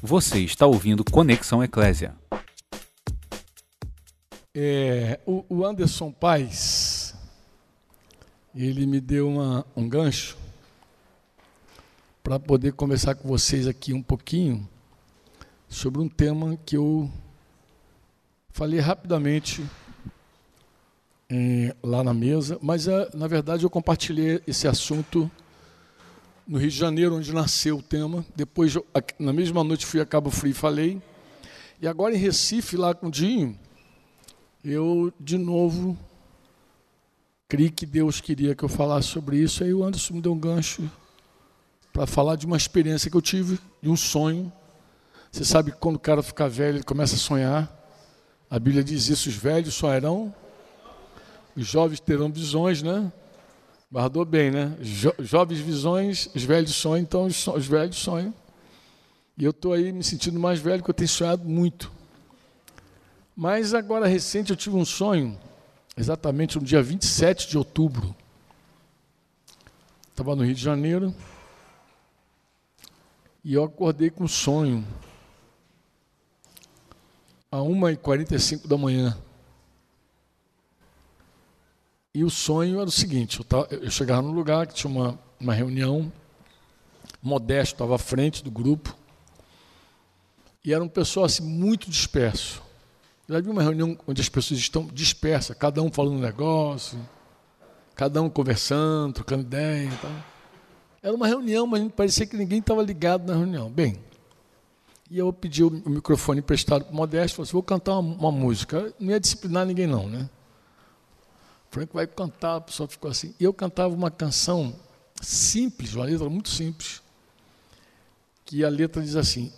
Você está ouvindo Conexão Eclésia. É, o, o Anderson Paes, ele me deu uma, um gancho para poder conversar com vocês aqui um pouquinho sobre um tema que eu falei rapidamente é, lá na mesa, mas é, na verdade eu compartilhei esse assunto no Rio de Janeiro, onde nasceu o tema. Depois, na mesma noite, fui a Cabo Frio e falei. E agora em Recife, lá com o Dinho, eu de novo criei que Deus queria que eu falasse sobre isso. Aí o Anderson me deu um gancho para falar de uma experiência que eu tive, de um sonho. Você sabe que quando o cara fica velho, ele começa a sonhar. A Bíblia diz isso: os velhos sonharão, os jovens terão visões, né? Guardou bem, né? Jo jovens visões, os velhos sonham, então os, os velhos sonham. E eu estou aí me sentindo mais velho, porque eu tenho sonhado muito. Mas agora, recente, eu tive um sonho, exatamente no dia 27 de outubro. Estava no Rio de Janeiro. E eu acordei com um sonho. A 1h45 da manhã. E o sonho era o seguinte: eu, chegava num lugar que tinha uma, uma reunião, Modesto estava à frente do grupo, e era um pessoal assim, muito disperso. Já vi uma reunião onde as pessoas estão dispersas, cada um falando um negócio, cada um conversando, trocando ideia tal. Era uma reunião, mas parecia que ninguém estava ligado na reunião. Bem, e eu pedi o microfone emprestado para o Modesto, falei assim, vou cantar uma, uma música. Não ia disciplinar ninguém não, né? Franco vai cantar, a pessoa ficou assim. Eu cantava uma canção simples, uma letra muito simples, que a letra diz assim: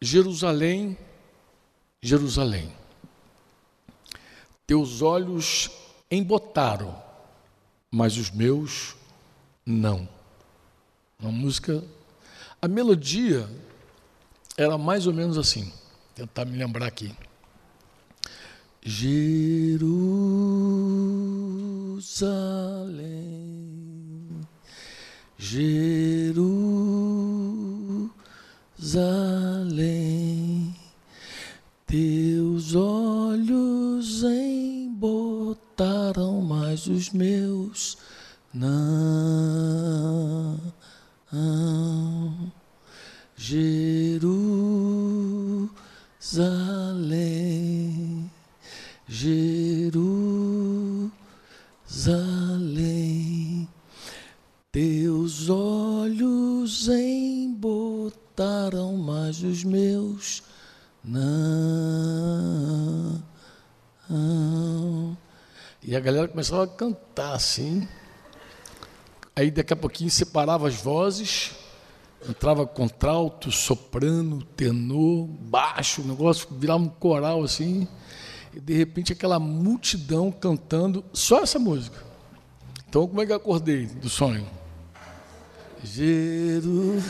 Jerusalém, Jerusalém, teus olhos embotaram, mas os meus não. Uma música. A melodia era mais ou menos assim. Vou tentar me lembrar aqui. Jerusalém, Jerusalém, teus olhos embotaram, mas os meus não. Começava a cantar assim. Aí daqui a pouquinho separava as vozes, entrava contralto, soprano, tenor, baixo, o negócio virava um coral assim e de repente aquela multidão cantando só essa música. Então, como é que eu acordei do sonho? Jesus.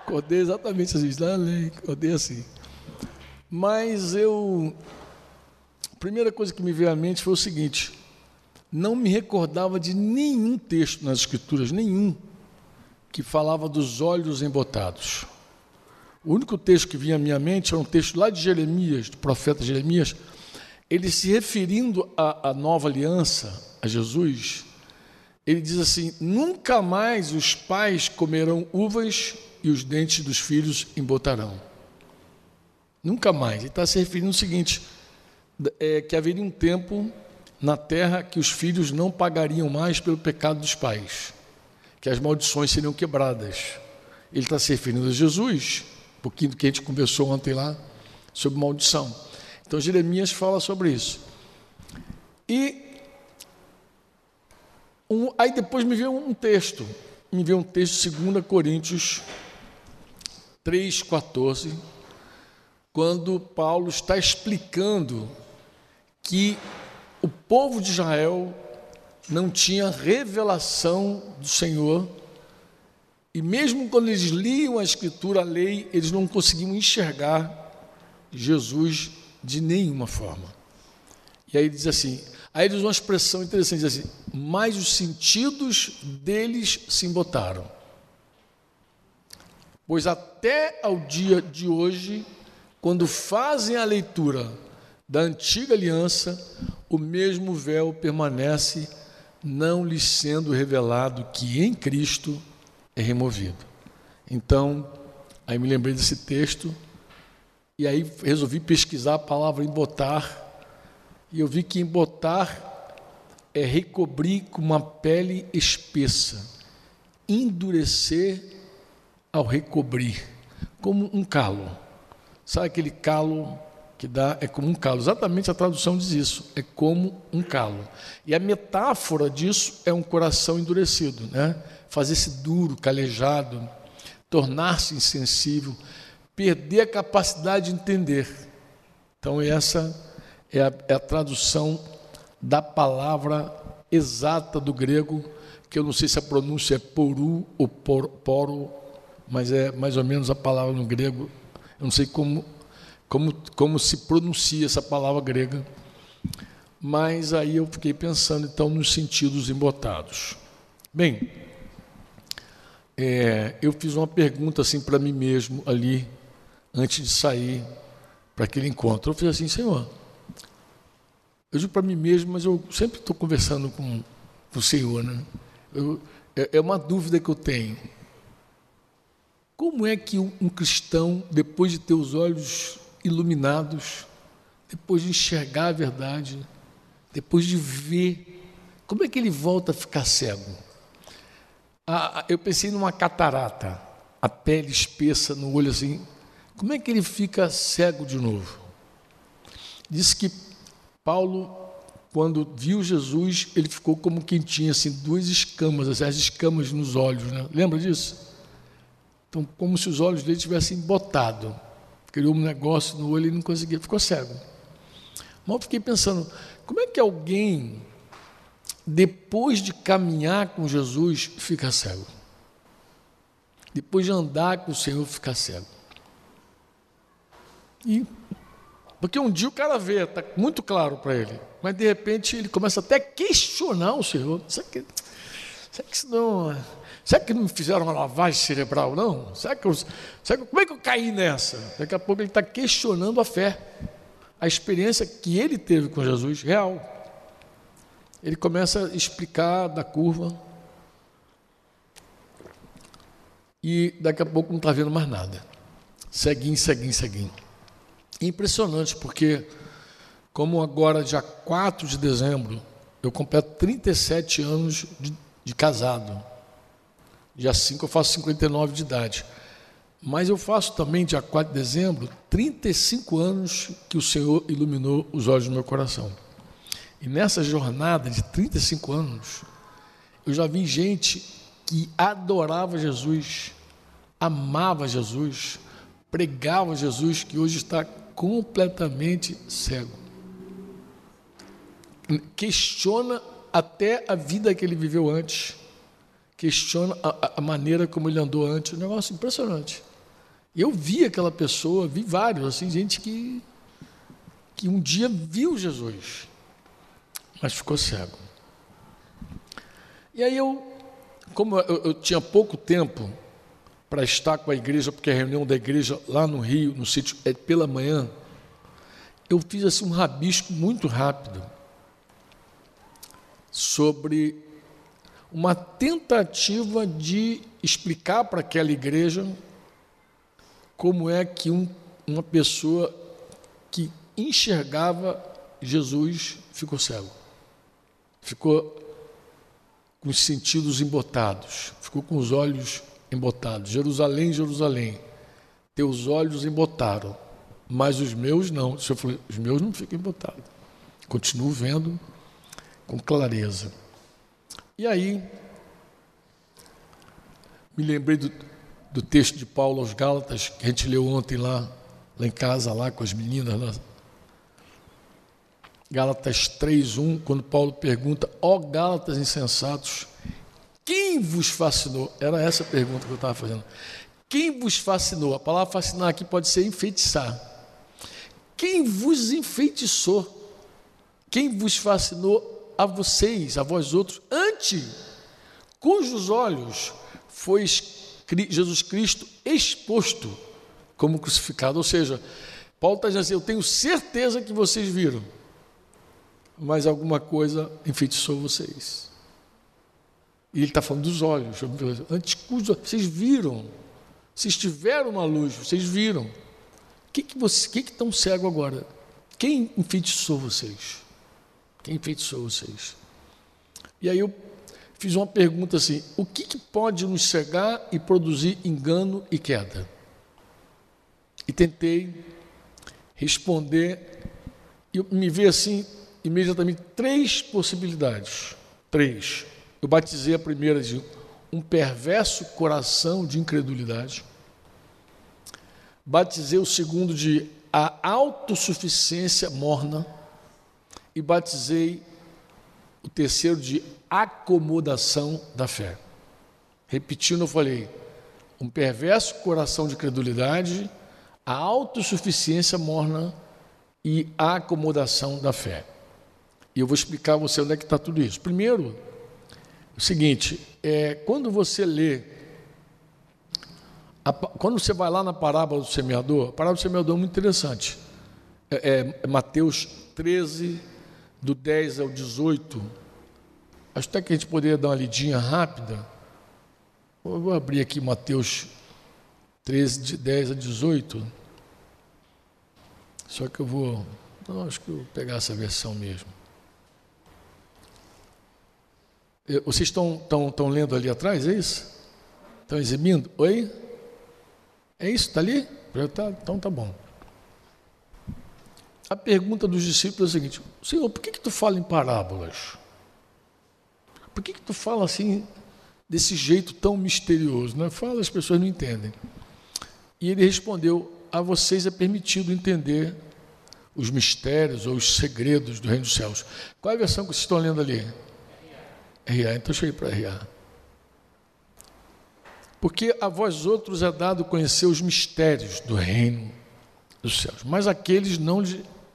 Acordei exatamente assim, acordei assim. Mas eu. A primeira coisa que me veio à mente foi o seguinte: não me recordava de nenhum texto nas Escrituras, nenhum, que falava dos olhos embotados. O único texto que vinha à minha mente era um texto lá de Jeremias, do profeta Jeremias, ele se referindo à, à nova aliança, a Jesus, ele diz assim: nunca mais os pais comerão uvas e os dentes dos filhos embotarão. Nunca mais. Ele está se referindo ao seguinte: é, que haveria um tempo na terra que os filhos não pagariam mais pelo pecado dos pais, que as maldições seriam quebradas. Ele está se referindo a Jesus, pouquinho do que a gente conversou ontem lá sobre maldição. Então Jeremias fala sobre isso. E um, aí depois me veio um texto, me veio um texto, 2 Coríntios 3,14, quando Paulo está explicando que o povo de Israel não tinha revelação do Senhor e mesmo quando eles liam a Escritura, a lei, eles não conseguiam enxergar Jesus de nenhuma forma. E aí diz assim: aí ele usa uma expressão interessante, diz assim, mas os sentidos deles se embotaram. Pois até ao dia de hoje, quando fazem a leitura da antiga aliança, o mesmo véu permanece, não lhes sendo revelado que em Cristo é removido. Então, aí me lembrei desse texto e aí resolvi pesquisar a palavra embotar e eu vi que embotar é recobrir com uma pele espessa, endurecer ao recobrir, como um calo. Sabe aquele calo que dá? É como um calo. Exatamente a tradução diz isso. É como um calo. E a metáfora disso é um coração endurecido, né? Fazer-se duro, calejado, tornar-se insensível, perder a capacidade de entender. Então, essa é a, é a tradução da palavra exata do grego, que eu não sei se a pronúncia é poru ou por, poro, mas é mais ou menos a palavra no grego. Eu não sei como, como, como se pronuncia essa palavra grega, mas aí eu fiquei pensando então nos sentidos embotados. Bem, é, eu fiz uma pergunta assim para mim mesmo ali, antes de sair para aquele encontro. Eu fiz assim, Senhor, eu digo para mim mesmo, mas eu sempre estou conversando com, com, o Senhor. Né? Eu, é, é, uma dúvida que eu tenho. Como é que um, cristão, depois de ter os olhos iluminados, depois de enxergar a verdade, depois de ver, como é que ele volta a ficar cego? Ah, eu pensei numa catarata, a pele espessa no olho assim. Como é que ele fica cego de novo? Diz que Paulo, quando viu Jesus, ele ficou como quem tinha assim, duas escamas, assim, as escamas nos olhos. Né? Lembra disso? Então, como se os olhos dele tivessem botado. Criou um negócio no olho e não conseguia, ficou cego. Mas eu fiquei pensando, como é que alguém, depois de caminhar com Jesus, fica cego? Depois de andar com o Senhor, fica cego. E porque um dia o cara vê, está muito claro para ele, mas de repente ele começa até a questionar o Senhor. Será que, será que, não, será que não fizeram uma lavagem cerebral, não? Será que, eu, será que como é que eu caí nessa? Daqui a pouco ele está questionando a fé, a experiência que ele teve com Jesus, real. Ele começa a explicar da curva, e daqui a pouco não está vendo mais nada. Seguinho, seguinho, seguinho. Impressionante, porque, como agora, dia 4 de dezembro, eu completo 37 anos de, de casado. Dia 5 eu faço 59 de idade. Mas eu faço também, dia 4 de dezembro, 35 anos que o Senhor iluminou os olhos do meu coração. E nessa jornada de 35 anos, eu já vi gente que adorava Jesus, amava Jesus, pregava Jesus, que hoje está completamente cego. Questiona até a vida que ele viveu antes, questiona a, a maneira como ele andou antes, um negócio impressionante. Eu vi aquela pessoa, vi vários, assim, gente que, que um dia viu Jesus, mas ficou cego. E aí eu, como eu, eu tinha pouco tempo para estar com a igreja, porque a reunião da igreja lá no Rio, no sítio, é pela manhã. Eu fiz assim um rabisco muito rápido sobre uma tentativa de explicar para aquela igreja como é que um, uma pessoa que enxergava Jesus ficou cego. Ficou com os sentidos embotados, ficou com os olhos embotados. Jerusalém, Jerusalém, teus olhos embotaram, mas os meus não. O Senhor falou, os meus não ficam embotados. Continuo vendo com clareza. E aí, me lembrei do, do texto de Paulo aos Gálatas, que a gente leu ontem lá, lá em casa, lá com as meninas. Lá. Gálatas 3:1, quando Paulo pergunta: "Ó Gálatas insensatos, quem vos fascinou? Era essa a pergunta que eu estava fazendo. Quem vos fascinou? A palavra fascinar aqui pode ser enfeitiçar. Quem vos enfeitiçou? Quem vos fascinou a vocês, a vós outros, ante cujos olhos foi Jesus Cristo exposto como crucificado. Ou seja, Paulo está dizendo assim: Eu tenho certeza que vocês viram, mas alguma coisa enfeitiçou vocês. E ele está falando dos olhos. Antes, vocês viram, vocês tiveram uma luz, vocês viram. O que, que, você, que, que estão cego agora? Quem enfeitiçou vocês? Quem enfeitiçou vocês? E aí eu fiz uma pergunta assim: o que, que pode nos cegar e produzir engano e queda? E tentei responder, e me vi assim, imediatamente, três possibilidades. Três. Eu batizei a primeira de um perverso coração de incredulidade. Batizei o segundo de a autossuficiência morna. E batizei o terceiro de acomodação da fé. Repetindo, eu falei: um perverso coração de credulidade, a autossuficiência morna e a acomodação da fé. E eu vou explicar a você onde é que está tudo isso. Primeiro, o seguinte: é, quando você lê, a, quando você vai lá na parábola do semeador, a parábola do semeador é muito interessante. É, é Mateus 13, do 10 ao 18. Acho até que a gente poderia dar uma lidinha rápida. Eu vou abrir aqui Mateus 13, de 10 a 18. Só que eu vou. Não, acho que eu vou pegar essa versão mesmo. Vocês estão, estão, estão lendo ali atrás, é isso? Estão exibindo? Oi? É isso? Está ali? Tá, então tá bom. A pergunta dos discípulos é a seguinte: Senhor, por que, que tu fala em parábolas? Por que, que tu fala assim, desse jeito tão misterioso? Né? Fala, as pessoas não entendem. E ele respondeu: A vocês é permitido entender os mistérios ou os segredos do reino dos céus. Qual é a versão que vocês estão lendo ali? RA, então cheguei para RA. Porque a vós outros é dado conhecer os mistérios do reino dos céus, mas aqueles não,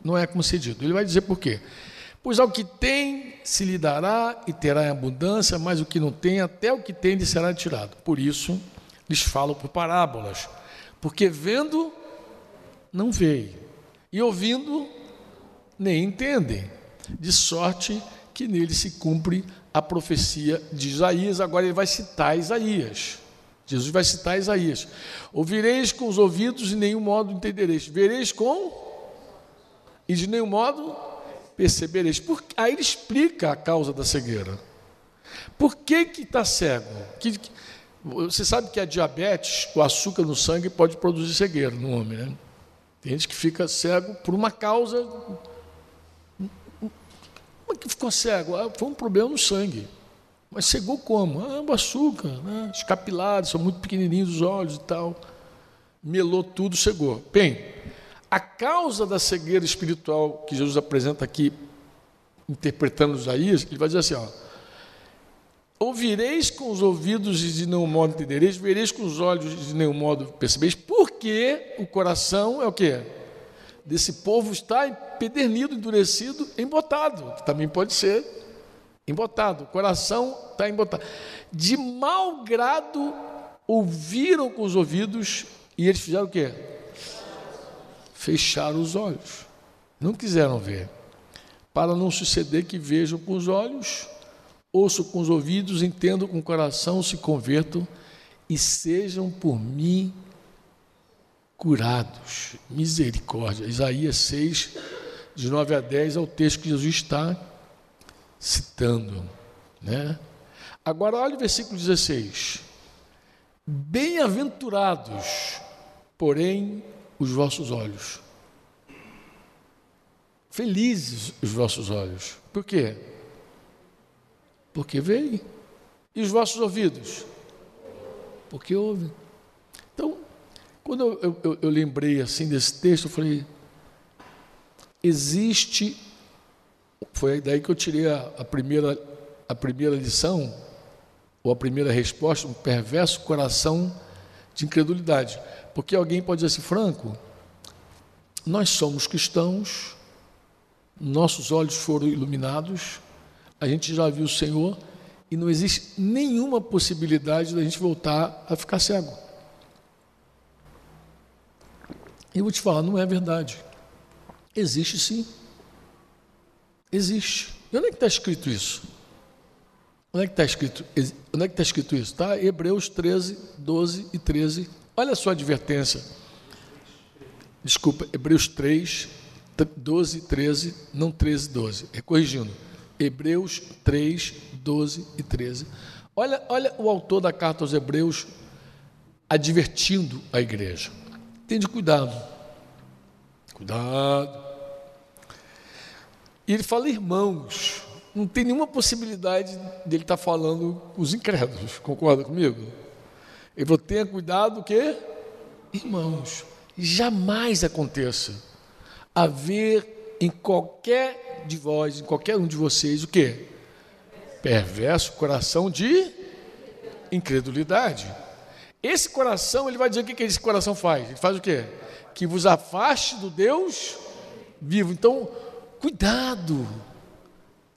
não é concedido. Ele vai dizer por quê? Pois ao que tem se lhe dará e terá em abundância, mas o que não tem, até o que tem lhe será tirado. Por isso lhes falo por parábolas, porque vendo, não veem, e ouvindo, nem entendem, de sorte que nele se cumpre a profecia de Isaías, agora ele vai citar Isaías. Jesus vai citar Isaías. Ouvireis com os ouvidos e nenhum modo entendereis. Vereis com e de nenhum modo percebereis. Por... Aí ele explica a causa da cegueira. Por que que está cego? Que, que... Você sabe que a diabetes, o açúcar no sangue pode produzir cegueira no homem, né? Tem gente que fica cego por uma causa como é que ficou cego? Ah, foi um problema no sangue. Mas cegou como? Ah, o açúcar, né? os capilares são muito pequenininhos os olhos e tal. Melou tudo, cegou. Bem, a causa da cegueira espiritual que Jesus apresenta aqui, interpretando Isaías, ele vai dizer assim: ó, ouvireis com os ouvidos e de nenhum modo entendereis, vereis com os olhos e de nenhum modo percebeis, porque o coração é o que? Desse povo está empedernido, endurecido, embotado, que também pode ser embotado, o coração está embotado. De mau grado ouviram com os ouvidos e eles fizeram o quê? Fecharam os olhos. Não quiseram ver. Para não suceder que vejam com os olhos, ouçam com os ouvidos, entendam com o coração, se convertam e sejam por mim curados. Misericórdia. Isaías 6, de 9 a 10 é o texto que Jesus está citando. Né? Agora, olha o versículo 16. Bem-aventurados, porém, os vossos olhos. Felizes os vossos olhos. Por quê? Porque veem. E os vossos ouvidos? Porque ouvem. Então, quando eu, eu, eu lembrei assim desse texto, eu falei, existe, foi daí que eu tirei a, a, primeira, a primeira lição, ou a primeira resposta, um perverso coração de incredulidade. Porque alguém pode dizer assim, Franco, nós somos cristãos, nossos olhos foram iluminados, a gente já viu o Senhor, e não existe nenhuma possibilidade da gente voltar a ficar cego. Eu vou te falar, não é verdade. Existe sim. Existe. E onde é que está escrito isso? Onde é que está escrito? Onde é que está escrito isso? Tá? Hebreus 13, 12 e 13. Olha a sua advertência. Desculpa, Hebreus 3, 12 e 13, não 13 e 12. É corrigindo. Hebreus 3, 12 e 13. Olha, olha o autor da carta aos Hebreus advertindo a igreja. Tende cuidado. Cuidado. E ele fala, irmãos, não tem nenhuma possibilidade dele estar tá falando os incrédulos, concorda comigo? Ele falou, tenha cuidado que, irmãos, jamais aconteça haver em qualquer de vós, em qualquer um de vocês, o que? Perverso coração de incredulidade. Esse coração, ele vai dizer o que, que esse coração faz? Ele faz o quê? Que vos afaste do Deus vivo. Então, Cuidado,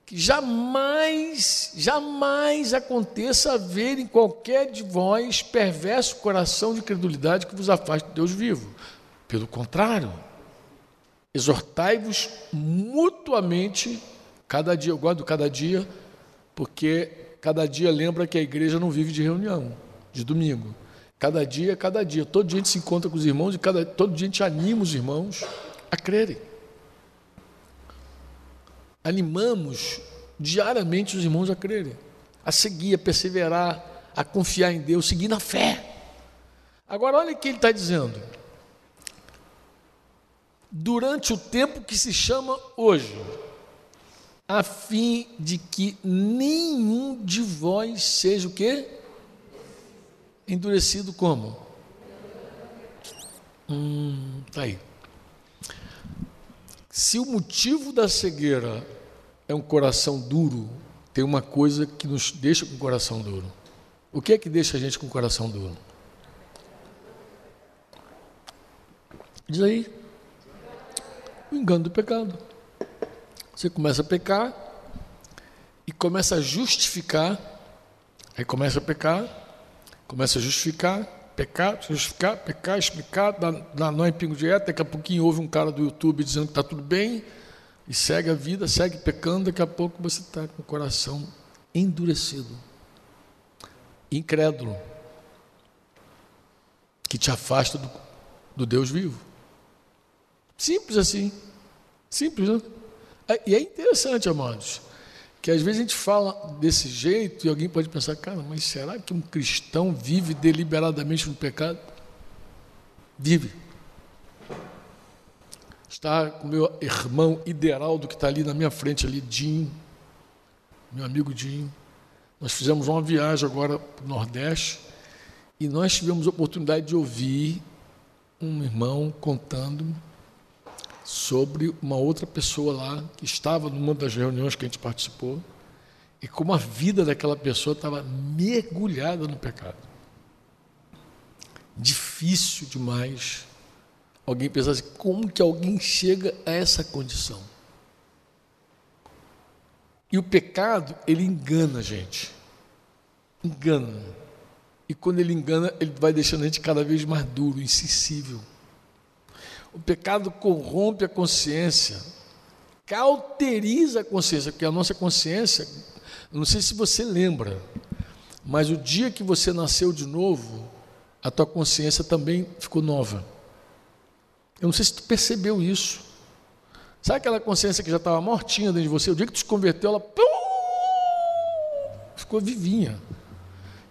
que jamais, jamais aconteça haver em qualquer de vós perverso coração de credulidade que vos afaste de Deus vivo. Pelo contrário, exortai-vos mutuamente, cada dia, eu guardo cada dia, porque cada dia lembra que a igreja não vive de reunião, de domingo. Cada dia, cada dia. Todo dia a gente se encontra com os irmãos e cada, todo dia a gente anima os irmãos a crerem animamos diariamente os irmãos a crerem, a seguir, a perseverar, a confiar em Deus, seguir na fé. Agora, olha o que ele está dizendo. Durante o tempo que se chama hoje, a fim de que nenhum de vós seja o quê? Endurecido como? Hum, tá aí. Se o motivo da cegueira é um coração duro, tem uma coisa que nos deixa com o coração duro. O que é que deixa a gente com o coração duro? Diz aí. O engano do pecado. Você começa a pecar e começa a justificar. Aí começa a pecar, começa a justificar, pecar, justificar, pecar, explicar, dar, nó em pingo de daqui a pouquinho houve um cara do YouTube dizendo que está tudo bem, e segue a vida, segue pecando, daqui a pouco você está com o coração endurecido, incrédulo, que te afasta do, do Deus vivo. Simples assim. Simples, né? É, e é interessante, amados que às vezes a gente fala desse jeito e alguém pode pensar, cara, mas será que um cristão vive deliberadamente no pecado? Vive. Está com meu irmão Ideraldo, que está ali na minha frente, ali, Dinho, meu amigo Dinho. Nós fizemos uma viagem agora para o Nordeste e nós tivemos a oportunidade de ouvir um irmão contando sobre uma outra pessoa lá que estava numa das reuniões que a gente participou e como a vida daquela pessoa estava mergulhada no pecado. Difícil demais alguém pensar assim, como que alguém chega a essa condição? E o pecado, ele engana a gente. Engana. E quando ele engana, ele vai deixando a gente cada vez mais duro, insensível. O pecado corrompe a consciência, cauteriza a consciência, porque a nossa consciência, não sei se você lembra, mas o dia que você nasceu de novo, a tua consciência também ficou nova. Eu não sei se tu percebeu isso. Sabe aquela consciência que já estava mortinha dentro de você? O dia que tu se converteu, ela pum, ficou vivinha.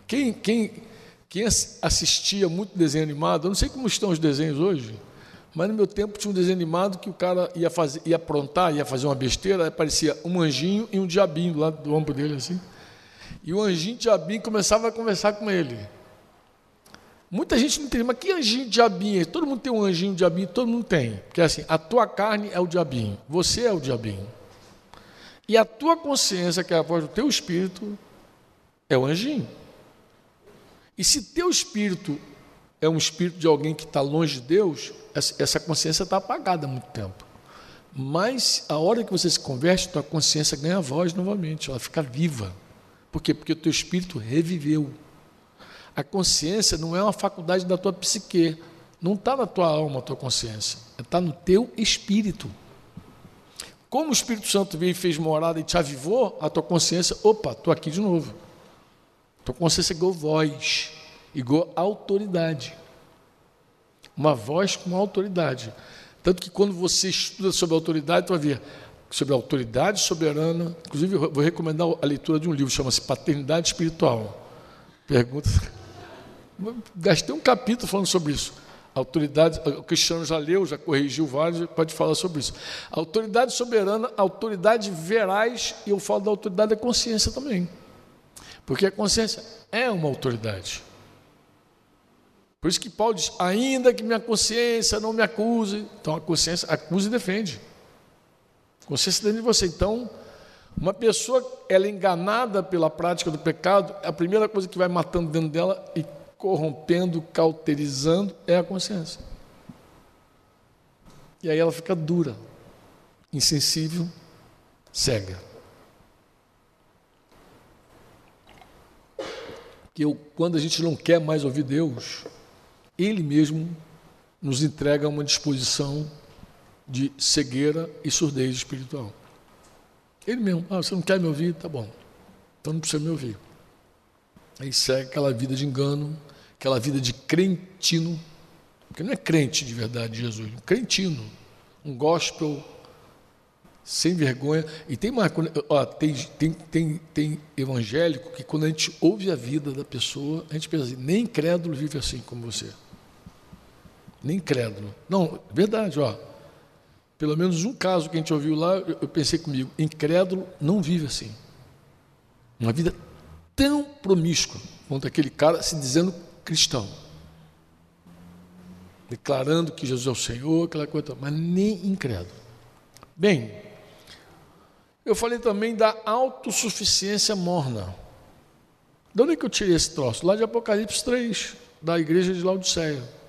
Quem, quem, quem assistia muito desenho animado, eu não sei como estão os desenhos hoje, mas no meu tempo tinha um desenho animado que o cara ia, fazer, ia aprontar, ia fazer uma besteira, aparecia um anjinho e um diabinho lado do ombro dele, assim. E o anjinho e o diabinho começava a conversar com ele. Muita gente não entende, mas que anjinho e diabinho? Todo mundo tem um anjinho e um diabinho, todo mundo tem. Porque assim, a tua carne é o diabinho, você é o diabinho. E a tua consciência, que é a voz do teu espírito, é o anjinho. E se teu espírito é um espírito de alguém que está longe de Deus, essa consciência está apagada há muito tempo. Mas a hora que você se converte, tua consciência ganha voz novamente, ela fica viva. Por quê? Porque o teu espírito reviveu. A consciência não é uma faculdade da tua psique, não está na tua alma a tua consciência, está no teu espírito. Como o Espírito Santo veio e fez morada e te avivou, a tua consciência, opa, estou aqui de novo. Tua consciência é igual voz, igual autoridade. Uma voz com autoridade. Tanto que quando você estuda sobre autoridade, tu vai ver sobre a autoridade soberana. Inclusive, vou recomendar a leitura de um livro, chama-se Paternidade Espiritual. Pergunta. Gastei um capítulo falando sobre isso. autoridade, o Cristiano já leu, já corrigiu vários, pode falar sobre isso. autoridade soberana, autoridade veraz, e eu falo da autoridade da consciência também. Porque a consciência é uma autoridade. Por isso que Paulo diz: ainda que minha consciência não me acuse, então a consciência acusa e defende. A consciência dentro de você. Então, uma pessoa ela é enganada pela prática do pecado, a primeira coisa que vai matando dentro dela e corrompendo, cauterizando é a consciência. E aí ela fica dura, insensível, cega. Que eu, quando a gente não quer mais ouvir Deus, Ele mesmo nos entrega uma disposição de cegueira e surdez espiritual. Ele mesmo, ah, você não quer me ouvir? Tá bom, então não precisa me ouvir. Aí segue aquela vida de engano, aquela vida de crentino, porque não é crente de verdade Jesus, um crentino, um gospel sem vergonha. E tem mais, ó, tem, tem, tem, tem evangélico que quando a gente ouve a vida da pessoa, a gente pensa assim, nem crédulo vive assim como você. Nem crédulo. Não, verdade, ó. Pelo menos um caso que a gente ouviu lá, eu, pensei comigo, incrédulo não vive assim. Uma vida tão promíscua quanto aquele cara se dizendo cristão, declarando que Jesus é o Senhor, aquela coisa, mas nem incrédulo. Bem, eu falei também da autossuficiência morna. De onde é que eu tirei esse troço? Lá de Apocalipse 3, da igreja de Laodiceia.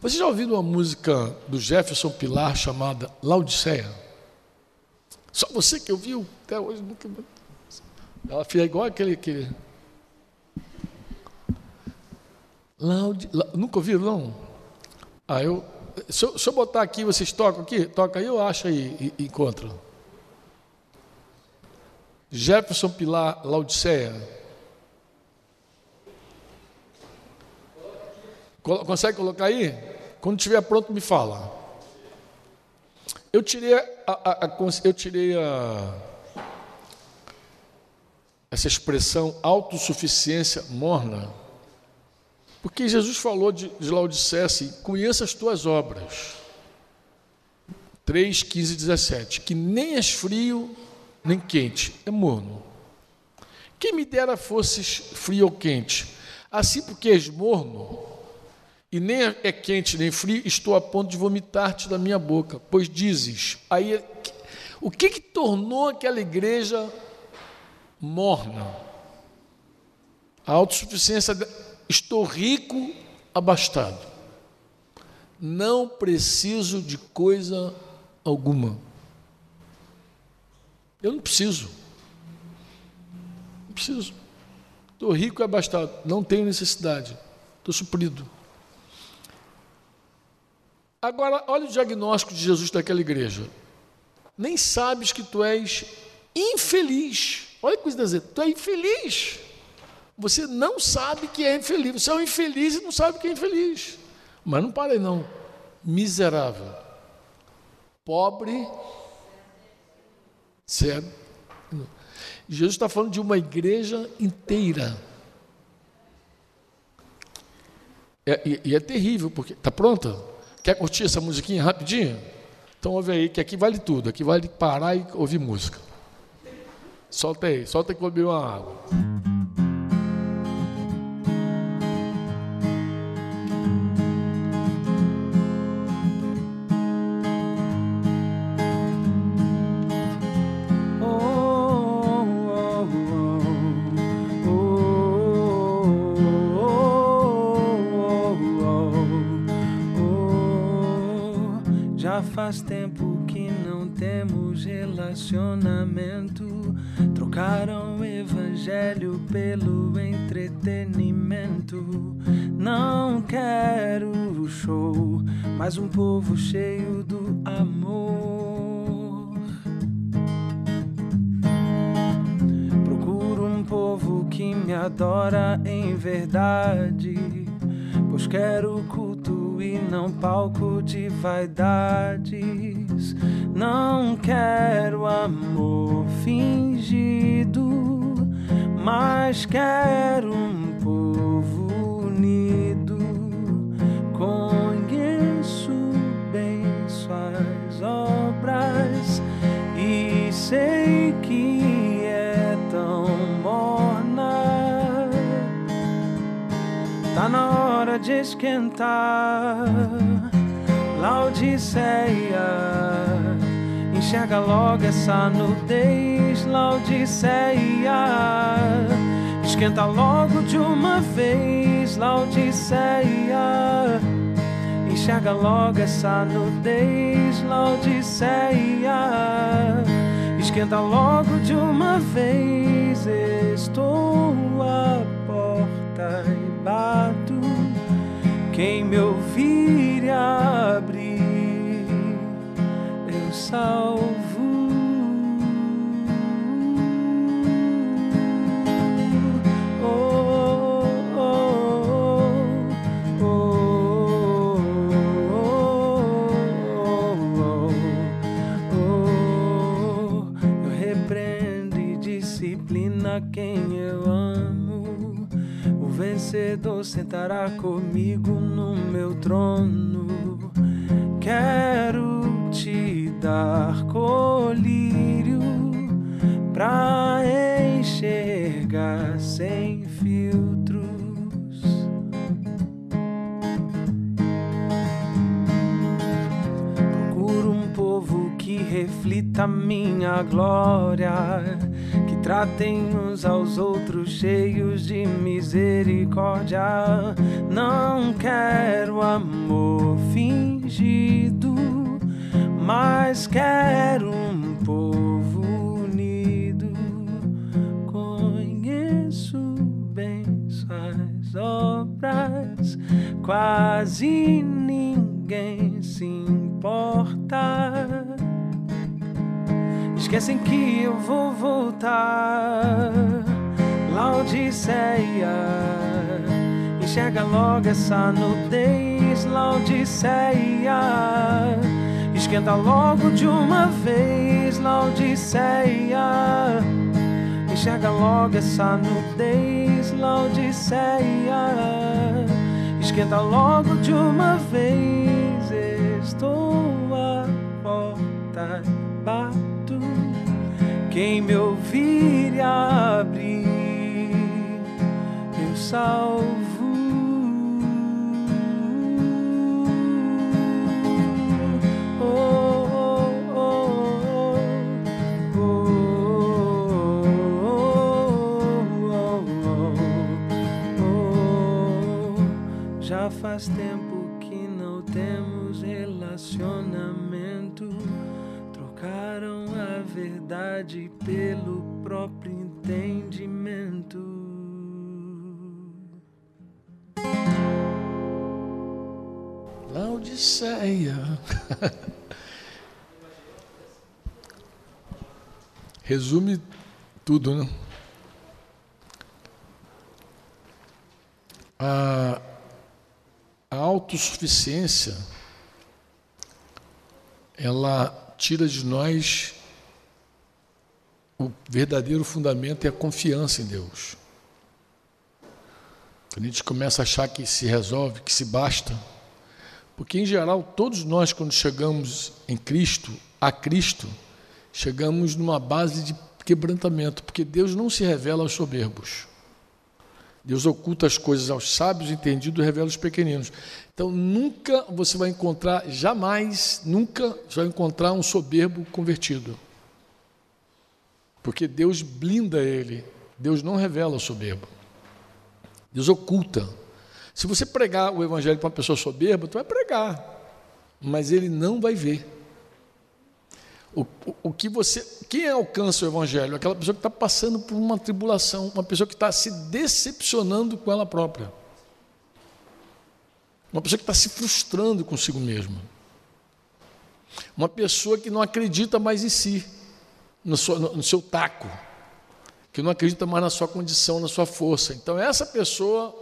Você já ouviu uma música do Jefferson Pilar chamada Laodiceia? Só você que ouviu? Até hoje nunca. Ela fica igual aquele, aquele Loud, nunca ouviram, não? Ah, eu, se, eu, se eu botar aqui, vocês tocam aqui? Toca aí, eu acho aí, e, encontro. Jefferson Pilar, Laodiceia. Consegue colocar aí? Quando estiver pronto, me fala. Eu tirei a, a, a eu tirei a, essa expressão autossuficiência morna porque Jesus falou de, de Laodiceia assim: conheça as tuas obras. 3, 15 17. Que nem és frio, nem quente, é morno. Quem me dera fosses frio ou quente. Assim, porque és morno, e nem é quente nem frio, estou a ponto de vomitar-te da minha boca. Pois dizes, aí, o que, que tornou aquela igreja morna? A autossuficiência Estou rico, abastado. Não preciso de coisa alguma. Eu não preciso. Não preciso. Estou rico e abastado. Não tenho necessidade. Estou suprido. Agora, olha o diagnóstico de Jesus daquela igreja. Nem sabes que tu és infeliz. Olha que coisa dizer, tu é infeliz. Você não sabe que é infeliz. Você é um infeliz e não sabe que é infeliz. Mas não parei, não. Miserável. Pobre. Cego. Jesus está falando de uma igreja inteira. É, e, e, é terrível, porque. Está pronta? Quer curtir essa musiquinha rapidinho? Então ouve aí, que aqui vale tudo. Aqui vale parar e ouvir música. Solta aí, solta que eu beber uma água. Essa nudez, Laodiceia. Esquenta logo de uma vez, Laodiceia. Enxerga logo essa nudez, Laodiceia. Esquenta logo de uma vez, estou à porta e bato. Quem me ouvir abrir, eu salvo. Vencedor sentará comigo no meu trono. Quero te dar colírio pra enxergar sem filtros. Procuro um povo que reflita minha glória, tratem uns aos outros cheios de misericórdia. Não quero amor fingido, mas quero um povo unido. Conheço bem suas obras, quase ninguém Esquecem que eu vou voltar. Laodiceia, enxerga logo essa nudez, Laodiceia. Esquenta logo de uma vez, Laodiceia. Enxerga logo essa nudez, Laodiceia. Esquenta logo de uma vez, estou à porta. Quem me ouvir e abrir, eu salvo. Oh, oh, oh, Já faz tempo verdade pelo próprio entendimento. Laodiceia. Resume tudo, né? A, a autossuficiência ela tira de nós o verdadeiro fundamento e a confiança em Deus. A gente começa a achar que se resolve, que se basta, porque em geral todos nós quando chegamos em Cristo, a Cristo, chegamos numa base de quebrantamento, porque Deus não se revela aos soberbos. Deus oculta as coisas aos sábios, entendidos, revela os pequeninos. Então nunca você vai encontrar, jamais, nunca você vai encontrar um soberbo convertido. Porque Deus blinda ele, Deus não revela o soberbo. Deus oculta. Se você pregar o evangelho para uma pessoa soberba, tu vai pregar, mas ele não vai ver. O, o, o, que você. Quem alcança o Evangelho? Aquela pessoa que está passando por uma tribulação, uma pessoa que está se decepcionando com ela própria. Uma pessoa que está se frustrando consigo mesma. Uma pessoa que não acredita mais em si, no, seu, no seu taco, que não acredita mais na sua condição, na sua força. Então, essa pessoa,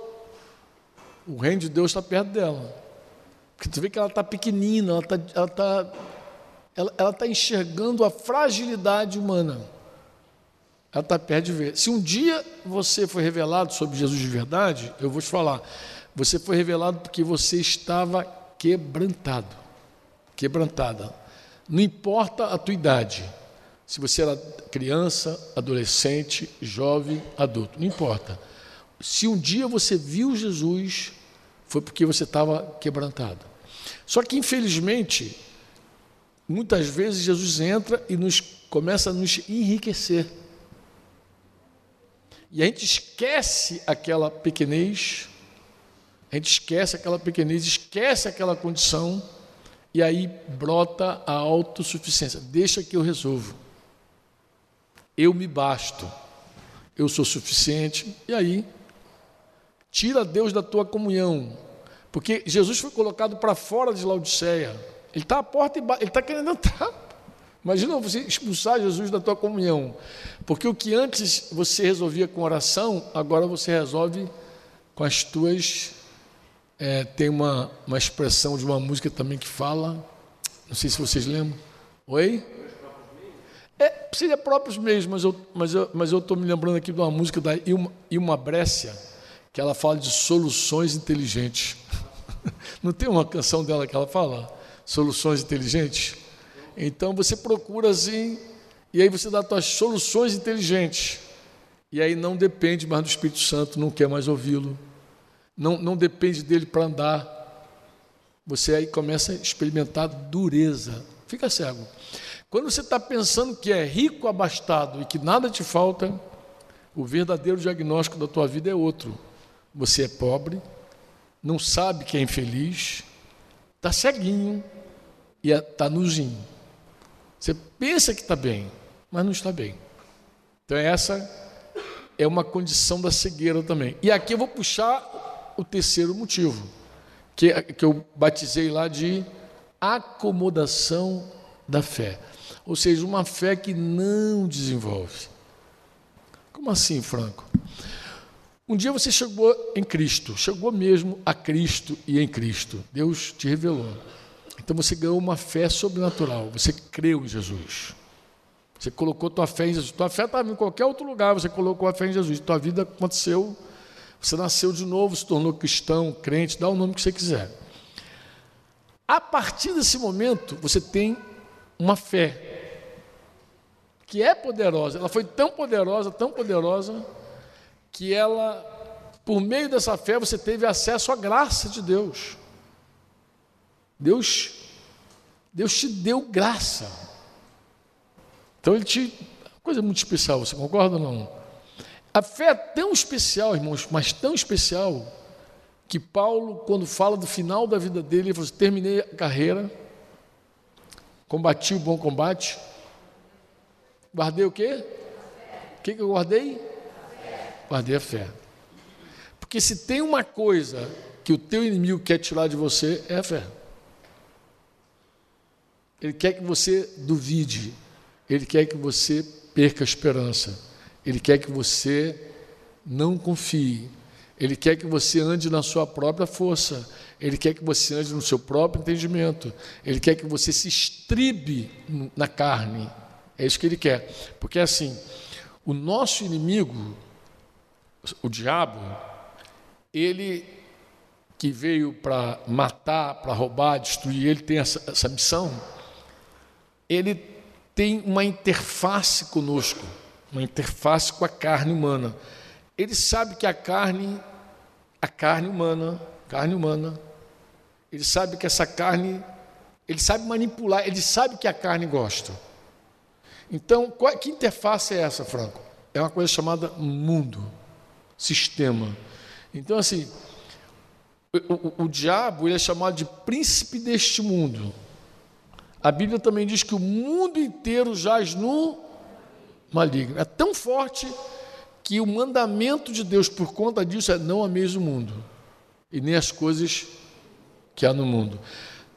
o reino de Deus está perto dela. Porque tu vê que ela está pequenina, ela está ela tá ela está enxergando a fragilidade humana. Ela está perto de ver. Se um dia você foi revelado sobre Jesus de verdade, eu vou te falar, você foi revelado porque você estava quebrantado, quebrantada. Não importa a tua idade, se você era criança, adolescente, jovem, adulto, não importa. Se um dia você viu Jesus, foi porque você estava quebrantado. Só que, infelizmente, Muitas vezes Jesus entra e nos começa a nos enriquecer. E a gente esquece aquela pequenez, a gente esquece aquela pequenez, esquece aquela condição, e aí brota a autossuficiência. Deixa que eu resolvo. Eu me basto. Eu sou suficiente. E aí, tira Deus da tua comunhão. Porque Jesus foi colocado para fora de Laodiceia. Ele está à porta e ele está querendo entrar. Imagina você expulsar Jesus da tua comunhão. Porque o que antes você resolvia com oração, agora você resolve com as tuas. É, tem uma, uma expressão de uma música também que fala. Não sei se vocês lembram. Oi? É, seria próprios meios, mas eu mas eu mas eu estou me lembrando aqui de uma música da Ilma, Ilma Brécia, que ela fala de soluções inteligentes. Não tem uma canção dela que ela fala? soluções inteligentes? Então você procura assim, e aí você dá suas soluções inteligentes. E aí não depende mais do Espírito Santo, não quer mais ouvi-lo. Não, não depende dele para andar. Você aí começa a experimentar dureza. Fica cego. Quando você está pensando que é rico, abastado e que nada te falta, o verdadeiro diagnóstico da tua vida é outro. Você é pobre, não sabe que é infeliz, está ceguinho, e está nuzinho. Você pensa que está bem, mas não está bem. Então, essa é uma condição da cegueira também. E aqui eu vou puxar o terceiro motivo, que, que eu batizei lá de acomodação da fé. Ou seja, uma fé que não desenvolve. Como assim, Franco? Um dia você chegou em Cristo, chegou mesmo a Cristo e em Cristo. Deus te revelou. Então você ganhou uma fé sobrenatural, você creu em Jesus. Você colocou tua fé em Jesus. Tua fé estava em qualquer outro lugar, você colocou a fé em Jesus. Tua vida aconteceu, você nasceu de novo, se tornou cristão, crente, dá o nome que você quiser. A partir desse momento, você tem uma fé que é poderosa. Ela foi tão poderosa, tão poderosa, que ela, por meio dessa fé, você teve acesso à graça de Deus. Deus, Deus te deu graça. Então ele te. Coisa muito especial, você concorda ou não? A fé é tão especial, irmãos, mas tão especial, que Paulo, quando fala do final da vida dele, ele falou assim, terminei a carreira, combati o bom combate, guardei o quê? O que, que eu guardei? Guardei a fé. Porque se tem uma coisa que o teu inimigo quer tirar de você, é a fé. Ele quer que você duvide, ele quer que você perca a esperança, ele quer que você não confie, ele quer que você ande na sua própria força, ele quer que você ande no seu próprio entendimento, ele quer que você se estribe na carne. É isso que ele quer. Porque assim, o nosso inimigo, o diabo, ele que veio para matar, para roubar, destruir, ele tem essa, essa missão ele tem uma interface conosco, uma interface com a carne humana. Ele sabe que a carne, a carne humana, carne humana, ele sabe que essa carne, ele sabe manipular, ele sabe que a carne gosta. Então, qual, que interface é essa, Franco? É uma coisa chamada mundo, sistema. Então, assim, o, o, o diabo ele é chamado de príncipe deste mundo. a Bíblia também diz que o mundo inteiro jaz no maligno. É tão forte que o mandamento de Deus por conta disso é não ameis o mundo e nem as coisas que há no mundo.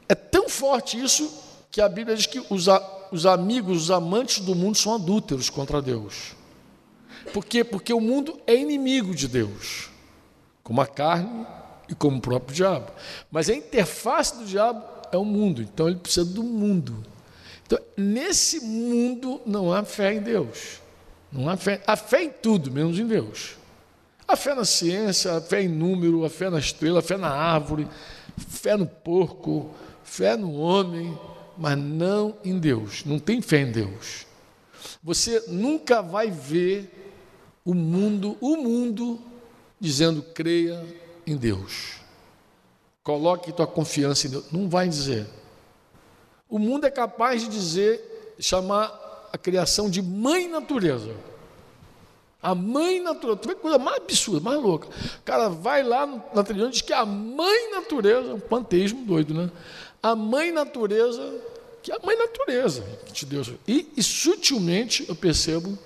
É tão forte isso que a Bíblia diz que os, os amigos, os amantes do mundo são adúlteros contra Deus. Por quê? Porque o mundo é inimigo de Deus, como a carne e como o próprio diabo. Mas a interface do diabo é o mundo, então ele precisa do mundo. Então, nesse mundo não há fé em Deus. Não há fé, há fé em tudo, menos em Deus. A fé na ciência, a fé em número, a fé na estrela, a fé na árvore, fé no porco, fé no homem, mas não em Deus. Não tem fé em Deus. Você nunca vai ver o mundo, o mundo dizendo creia em Deus. Coloque tua confiança em Deus. Não vai dizer. O mundo é capaz de dizer, chamar a criação de mãe natureza. A mãe natureza, tu vê coisa mais absurda, mais louca. O cara vai lá na televisão e diz que a mãe natureza, um panteísmo doido, né? A mãe natureza, que é a mãe natureza que te deu. E, e sutilmente eu percebo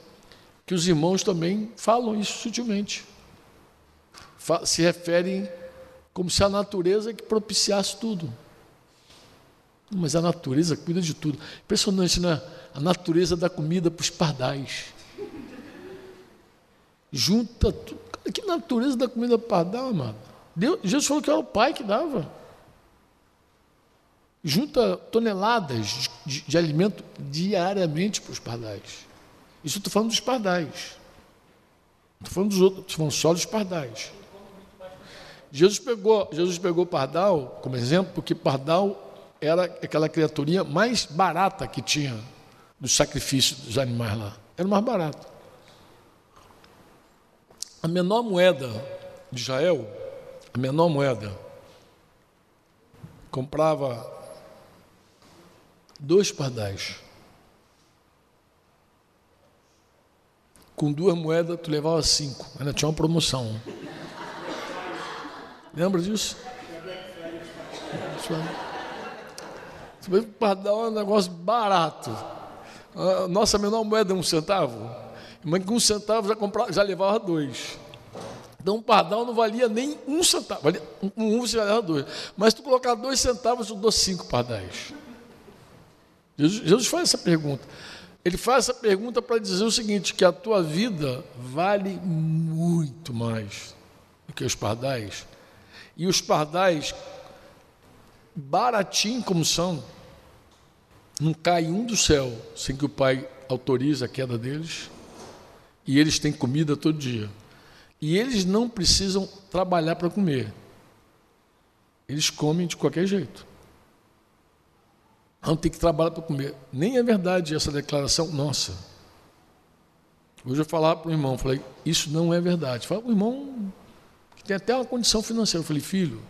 que os irmãos também falam isso sutilmente. Se referem como se a natureza que propiciasse tudo. Mas a natureza cuida de tudo. Impressionante, né? A natureza dá comida para os pardais. Junta tudo. Que natureza dá comida para pardal, amado? Deus, Jesus falou que era o Pai que dava. Junta toneladas de, de, de alimento diariamente para os pardais. Isso estou falando dos pardais. Estou falando dos outros, estou falando só dos pardais. Jesus pegou, Jesus pegou pardal como exemplo, porque pardal era aquela criaturinha mais barata que tinha dos sacrifícios dos animais lá. Era mais barato. A menor moeda de Israel, a menor moeda, comprava dois pardais. Com duas moedas, tu levava cinco. Ainda tinha uma promoção. Lembra disso? Isso o pardal é um negócio barato. A nossa menor moeda é um centavo. Mas com um centavo já, comprava, já levava dois. Então um pardal não valia nem um centavo. Valia, um, um você já leva dois. Mas se tu colocar dois centavos, eu dou cinco pardais. Jesus, faz essa pergunta. Ele faz essa pergunta para dizer o seguinte: que a tua vida vale muito mais do que os pardais. E os pardais baratinho como são, não cai um do céu sem que o pai autorize a queda deles, e eles têm comida todo dia. E eles não precisam trabalhar para comer. Eles comem de qualquer jeito. Não tem que trabalhar para comer. Nem é verdade essa declaração nossa. Hoje eu falava para o irmão, falei, isso não é verdade. Fala o irmão que tem até uma condição financeira. Eu falei, filho,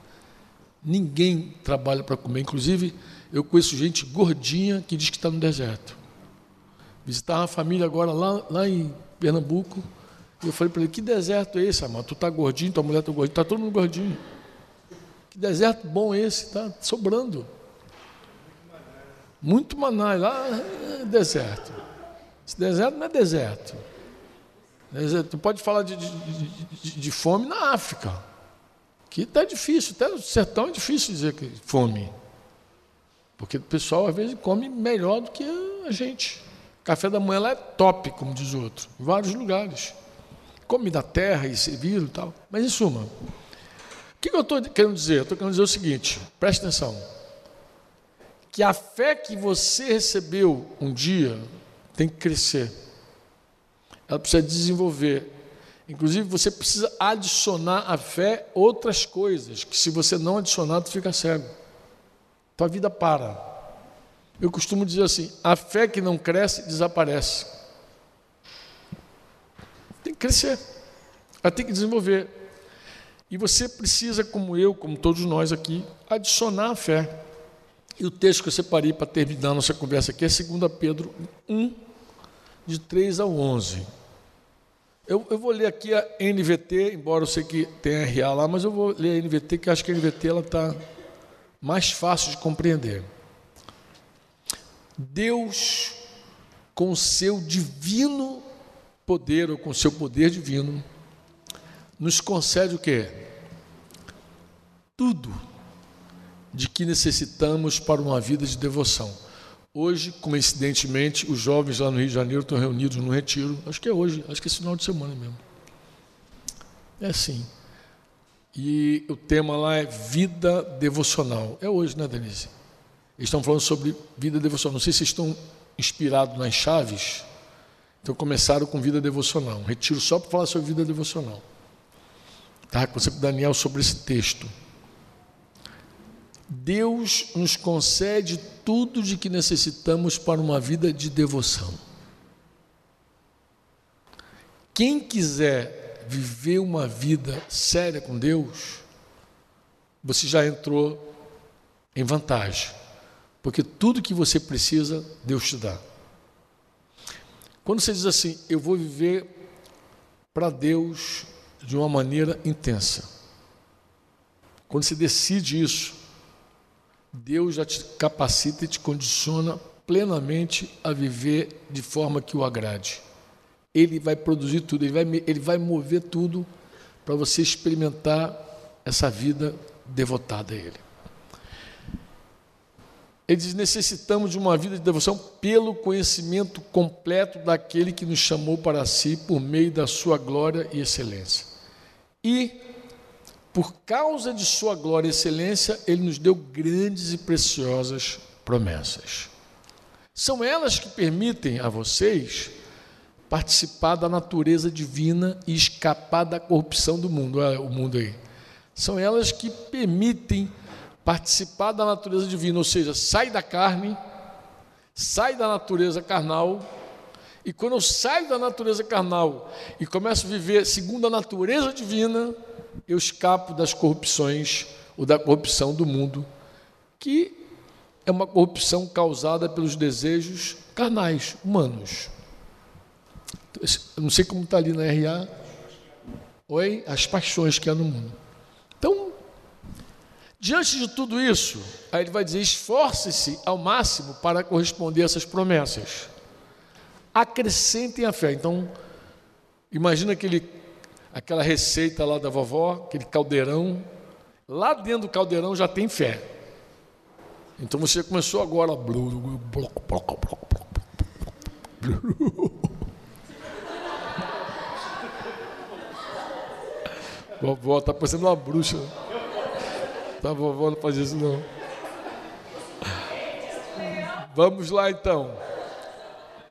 Ninguém trabalha para comer. Inclusive, eu conheço gente gordinha que diz que está no deserto. Visitar uma família agora lá, lá em Pernambuco. E eu falei para ele: Que deserto é esse, amado? Tu está gordinho, tua mulher está gordinha, está todo mundo gordinho. Que deserto bom esse, está sobrando. Muito maná, lá é deserto. Esse deserto não é deserto. Tu pode falar de, de, de, de fome na África. Que está difícil, até no sertão é difícil dizer que fome. Porque o pessoal às vezes come melhor do que a gente. Café da manhã lá é top, como diz o outro, em vários lugares. Come da terra e servido e tal. Mas em suma, o que eu estou querendo dizer? Estou querendo dizer o seguinte, preste atenção. Que a fé que você recebeu um dia tem que crescer. Ela precisa desenvolver Inclusive, você precisa adicionar à fé outras coisas, que se você não adicionar, tu fica cego. Tua vida para. Eu costumo dizer assim: a fé que não cresce desaparece. Tem que crescer, ela tem que desenvolver. E você precisa, como eu, como todos nós aqui, adicionar a fé. E o texto que eu separei para terminar nossa conversa aqui é 2 Pedro 1, de 3 ao 11. Eu, eu, vou ler aqui a NVT, embora eu sei que tem RA lá, mas eu vou ler a NVT, que acho que a NVT está mais fácil de compreender. Deus, com seu divino poder, ou com seu poder divino, nos concede o quê? Tudo de que necessitamos para uma vida de devoção. Hoje, coincidentemente, os jovens lá no Rio de Janeiro estão reunidos no retiro. Acho que é hoje, acho que é esse final de semana mesmo. É assim. E o tema lá é vida devocional. É hoje, né, Denise? Eles estão falando sobre vida devocional. Não sei se vocês estão inspirados nas chaves. Então começaram com vida devocional. Um retiro só para falar sobre vida devocional. Tá? Conversei com o Daniel sobre esse texto. Deus nos concede tudo de que necessitamos para uma vida de devoção. Quem quiser viver uma vida séria com Deus, você já entrou em vantagem, porque tudo que você precisa, Deus te dá. Quando você diz assim, eu vou viver para Deus de uma maneira intensa, quando você decide isso, Deus já te capacita e te condiciona plenamente a viver de forma que o agrade. Ele vai produzir tudo, ele vai, ele vai mover tudo para você experimentar essa vida devotada a Ele. Ele diz: necessitamos de uma vida de devoção pelo conhecimento completo daquele que nos chamou para si por meio da sua glória e excelência. E por causa de sua glória e excelência, ele nos deu grandes e preciosas promessas. São elas que permitem a vocês participar da natureza divina e escapar da corrupção do mundo, olha o mundo aí. São elas que permitem participar da natureza divina, ou seja, sai da carne, sai da natureza carnal, e quando eu saio da natureza carnal e começo a viver segundo a natureza divina, eu escapo das corrupções ou da corrupção do mundo, que é uma corrupção causada pelos desejos carnais, humanos. Eu não sei como está ali na RA. Oi? As paixões que há no mundo. Então, diante de tudo isso, aí ele vai dizer: esforce-se ao máximo para corresponder a essas promessas. Acrescentem a fé. Então, imagina aquele aquela receita lá da vovó, aquele caldeirão. Lá dentro do caldeirão já tem fé. Então você começou agora. Vovó está parecendo uma bruxa. Tá, vovó não faz isso não. Vamos lá então.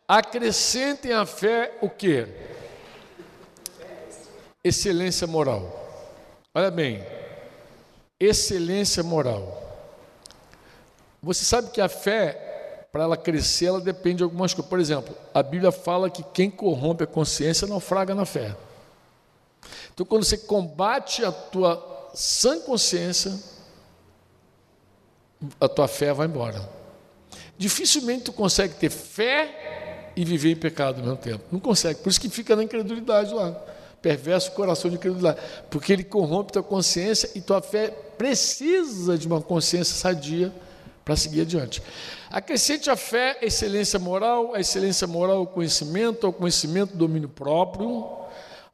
Acrescentem a fé o quê? Excelência moral. Olha bem, excelência moral. Você sabe que a fé, para ela crescer, ela depende de algumas coisas. Por exemplo, a Bíblia fala que quem corrompe a consciência naufraga na fé. Então, quando você combate a tua sã consciência, a tua fé vai embora. Dificilmente tu consegue ter fé e viver em pecado ao mesmo tempo. Não consegue. Por isso que fica na incredulidade lá perverso coração de incredulidade, porque ele corrompe tua consciência e tua fé precisa de uma consciência sadia para seguir adiante. Acrescente a fé, a excelência moral, a excelência moral, o conhecimento, ao conhecimento, domínio próprio,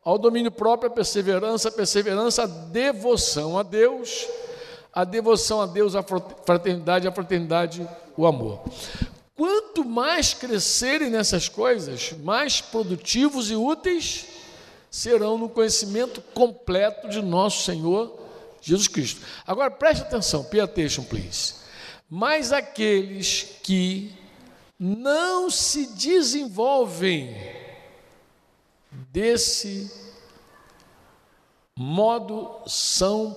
ao domínio próprio, a perseverança, a perseverança, a devoção a Deus, a devoção a Deus, a fraternidade, a fraternidade, o amor. Quanto mais crescerem nessas coisas, mais produtivos e úteis serão no conhecimento completo de nosso Senhor Jesus Cristo. Agora preste atenção, pay attention, please. Mas aqueles que não se desenvolvem desse modo são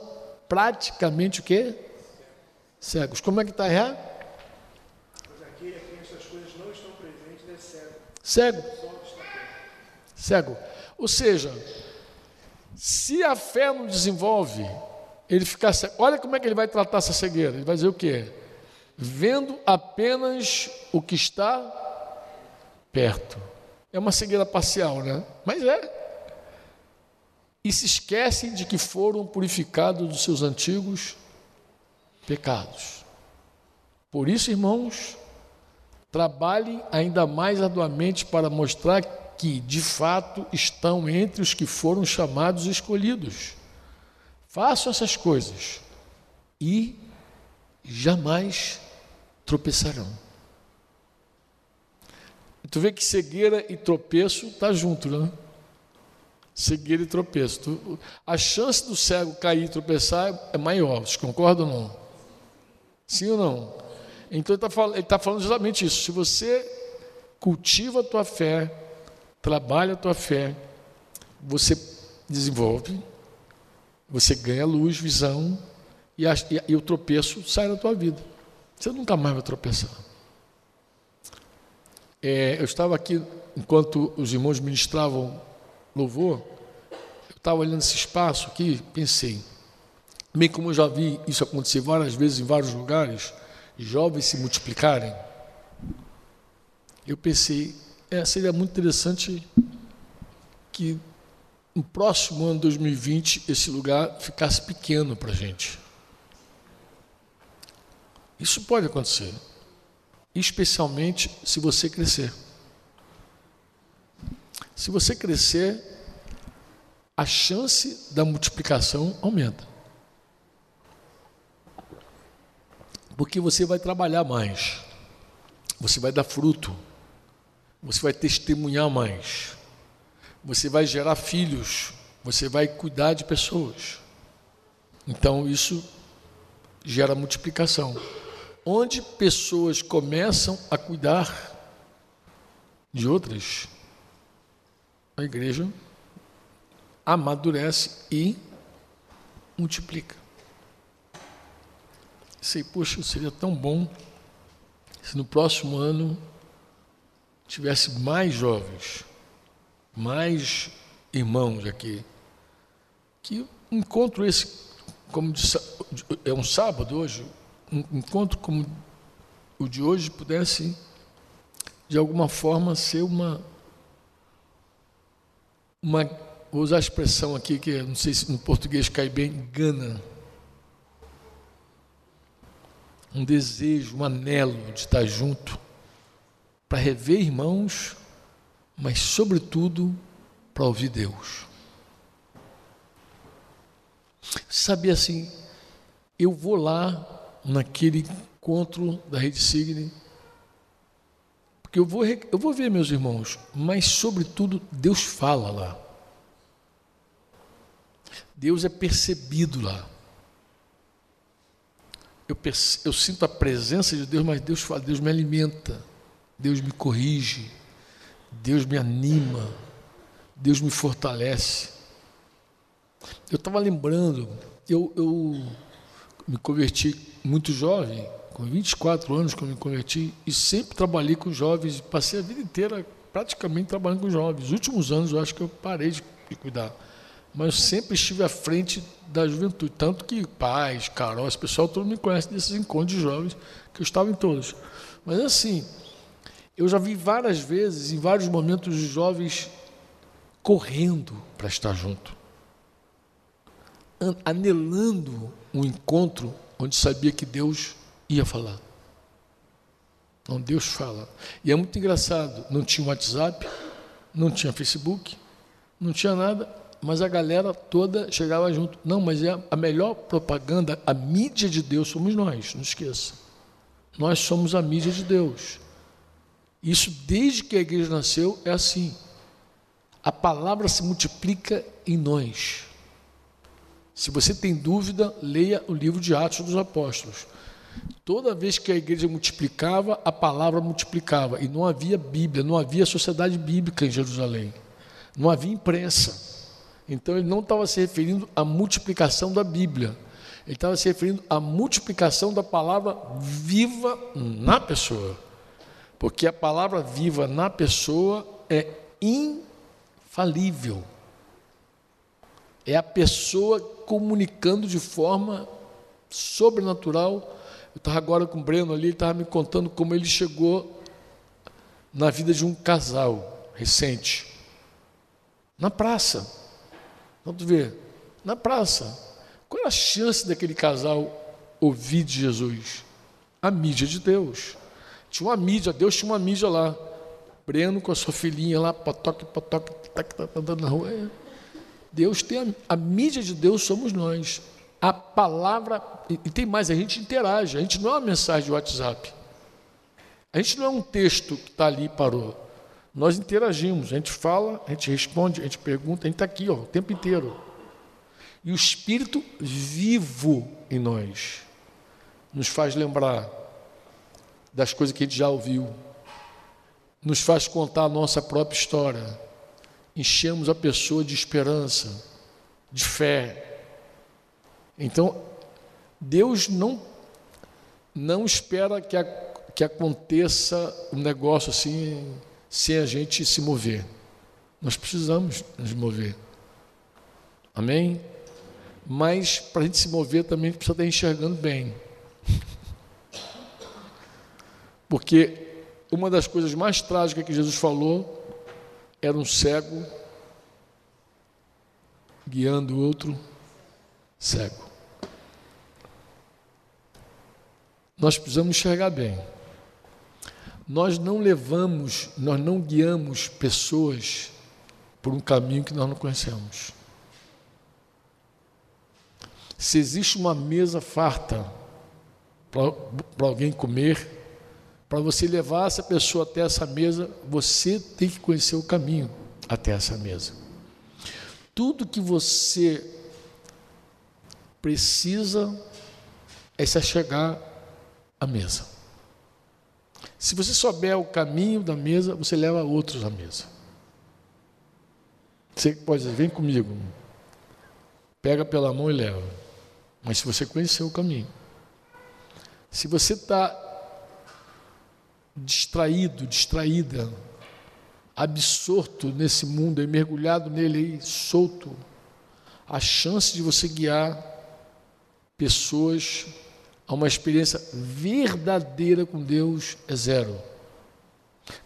praticamente o quê? Cegos. Como é que está errado? Mas aquele a quem essas coisas não estão presentes é cego. Cego. Cego. Ou seja, se a fé não desenvolve, ele fica cego. Olha como é que ele vai tratar essa cegueira. Ele vai dizer o quê? Vendo apenas o que está perto. É uma cegueira parcial, né? Mas é. E se esquecem de que foram purificados dos seus antigos pecados. Por isso, irmãos, Trabalhem ainda mais arduamente para mostrar que, de fato, estão entre os que foram chamados e escolhidos. Façam essas coisas e jamais tropeçarão. Tu vê que cegueira e tropeço está junto, né? Cegueira e tropeço. A chance do cego cair e tropeçar é maior. Vocês concordam ou não? Sim ou não? Então ele está falando, tá falando justamente isso. Se você cultiva a tua fé, trabalha a tua fé, você desenvolve, você ganha luz, visão, e, a, e, e o tropeço sai da tua vida. Você nunca mais vai tropeçar. É, eu estava aqui, enquanto os irmãos ministravam louvor, eu estava olhando esse espaço aqui, pensei, bem como eu já vi isso acontecer várias vezes em vários lugares, jovens se multiplicarem, eu pensei, é, seria muito interessante que no próximo ano 2020 esse lugar ficasse pequeno para a gente. Isso pode acontecer, especialmente se você crescer. Se você crescer, a chance da multiplicação aumenta. Porque você vai trabalhar mais, você vai dar fruto, você vai testemunhar mais, você vai gerar filhos, você vai cuidar de pessoas. Então isso gera multiplicação. Onde pessoas começam a cuidar de outras, a igreja amadurece e multiplica. Sei, poxa, seria tão bom se no próximo ano tivesse mais jovens, mais irmãos aqui. Que encontro esse, como de, é um sábado hoje, um encontro como o de hoje pudesse, de alguma forma, ser uma. uma vou usar a expressão aqui que não sei se no português cai bem, gana um desejo, um anelo de estar junto, para rever irmãos, mas, sobretudo, para ouvir Deus. Sabe assim, eu vou lá naquele encontro da Rede Signe, porque eu vou, eu vou ver meus irmãos, mas, sobretudo, Deus fala lá. Deus é percebido lá eu, eu sinto a presença de Deus, mas Deus fala, Deus me alimenta, Deus me corrige, Deus me anima, Deus me fortalece. Eu estava lembrando, eu, eu me converti muito jovem, com 24 anos que eu me converti, e sempre trabalhei com jovens, passei a vida inteira praticamente trabalhando com jovens. Os últimos anos eu acho que eu parei de, de cuidar mas sempre estive à frente da juventude. Tanto que pais, Carol, esse pessoal todo me conhece desses encontros de jovens, que eu estava em todos. Mas assim, eu já vi várias vezes, em vários momentos, os jovens correndo para estar junto, anelando um encontro onde sabia que Deus ia falar. Não, Deus fala. E é muito engraçado, não tinha WhatsApp, não tinha Facebook, não tinha nada, mas a galera toda chegava junto. Não, mas é a melhor propaganda, a mídia de Deus somos nós, não esqueça. Nós somos a mídia de Deus. Isso desde que a igreja nasceu é assim. A palavra se multiplica em nós. Se você tem dúvida, leia o livro de Atos dos Apóstolos. Toda vez que a igreja multiplicava, a palavra multiplicava. E não havia Bíblia, não havia sociedade bíblica em Jerusalém. Não havia imprensa. Então ele não estava se referindo à multiplicação da Bíblia. Ele estava se referindo à multiplicação da palavra viva na pessoa. Porque a palavra viva na pessoa é infalível. É a pessoa comunicando de forma sobrenatural. Eu estava agora com o Breno ali, ele estava me contando como ele chegou na vida de um casal recente, na praça. Vamos ver, na praça, qual é a chance daquele casal ouvir de Jesus? A mídia de Deus. Tinha uma mídia, Deus tinha uma mídia lá. Breno com a sua filhinha lá, potoque, potoque, tac, tá andando na rua. Deus tem a, a, mídia de Deus somos nós. A palavra, e, e tem mais, a gente interage, a gente não é uma mensagem de WhatsApp. A gente não é um texto que está ali e parou. Nós interagimos, a gente fala, a gente responde, a gente pergunta, a gente está aqui ó, o tempo inteiro. E o Espírito vivo em nós nos faz lembrar das coisas que a gente já ouviu, nos faz contar a nossa própria história, enchemos a pessoa de esperança, de fé. Então, Deus não, não espera que, a, que aconteça um negócio assim sem a gente se mover. Nós precisamos nos mover. Amém? Mas para a gente se mover também precisa estar enxergando bem. Porque uma das coisas mais trágicas que Jesus falou era um cego guiando outro cego. Nós precisamos enxergar bem. Nós não levamos, nós não guiamos pessoas por um caminho que nós não conhecemos. Se existe uma mesa farta para alguém comer, para você levar essa pessoa até essa mesa, você tem que conhecer o caminho até essa mesa. Tudo que você precisa é se chegar à mesa. Se você souber o caminho da mesa, você leva outros à mesa. Você pode dizer, vem comigo. Pega pela mão e leva. Mas se você conhecer o caminho. Se você está distraído, distraída, absorto nesse mundo, mergulhado nele, solto, a chance de você guiar pessoas a uma experiência verdadeira com Deus é zero.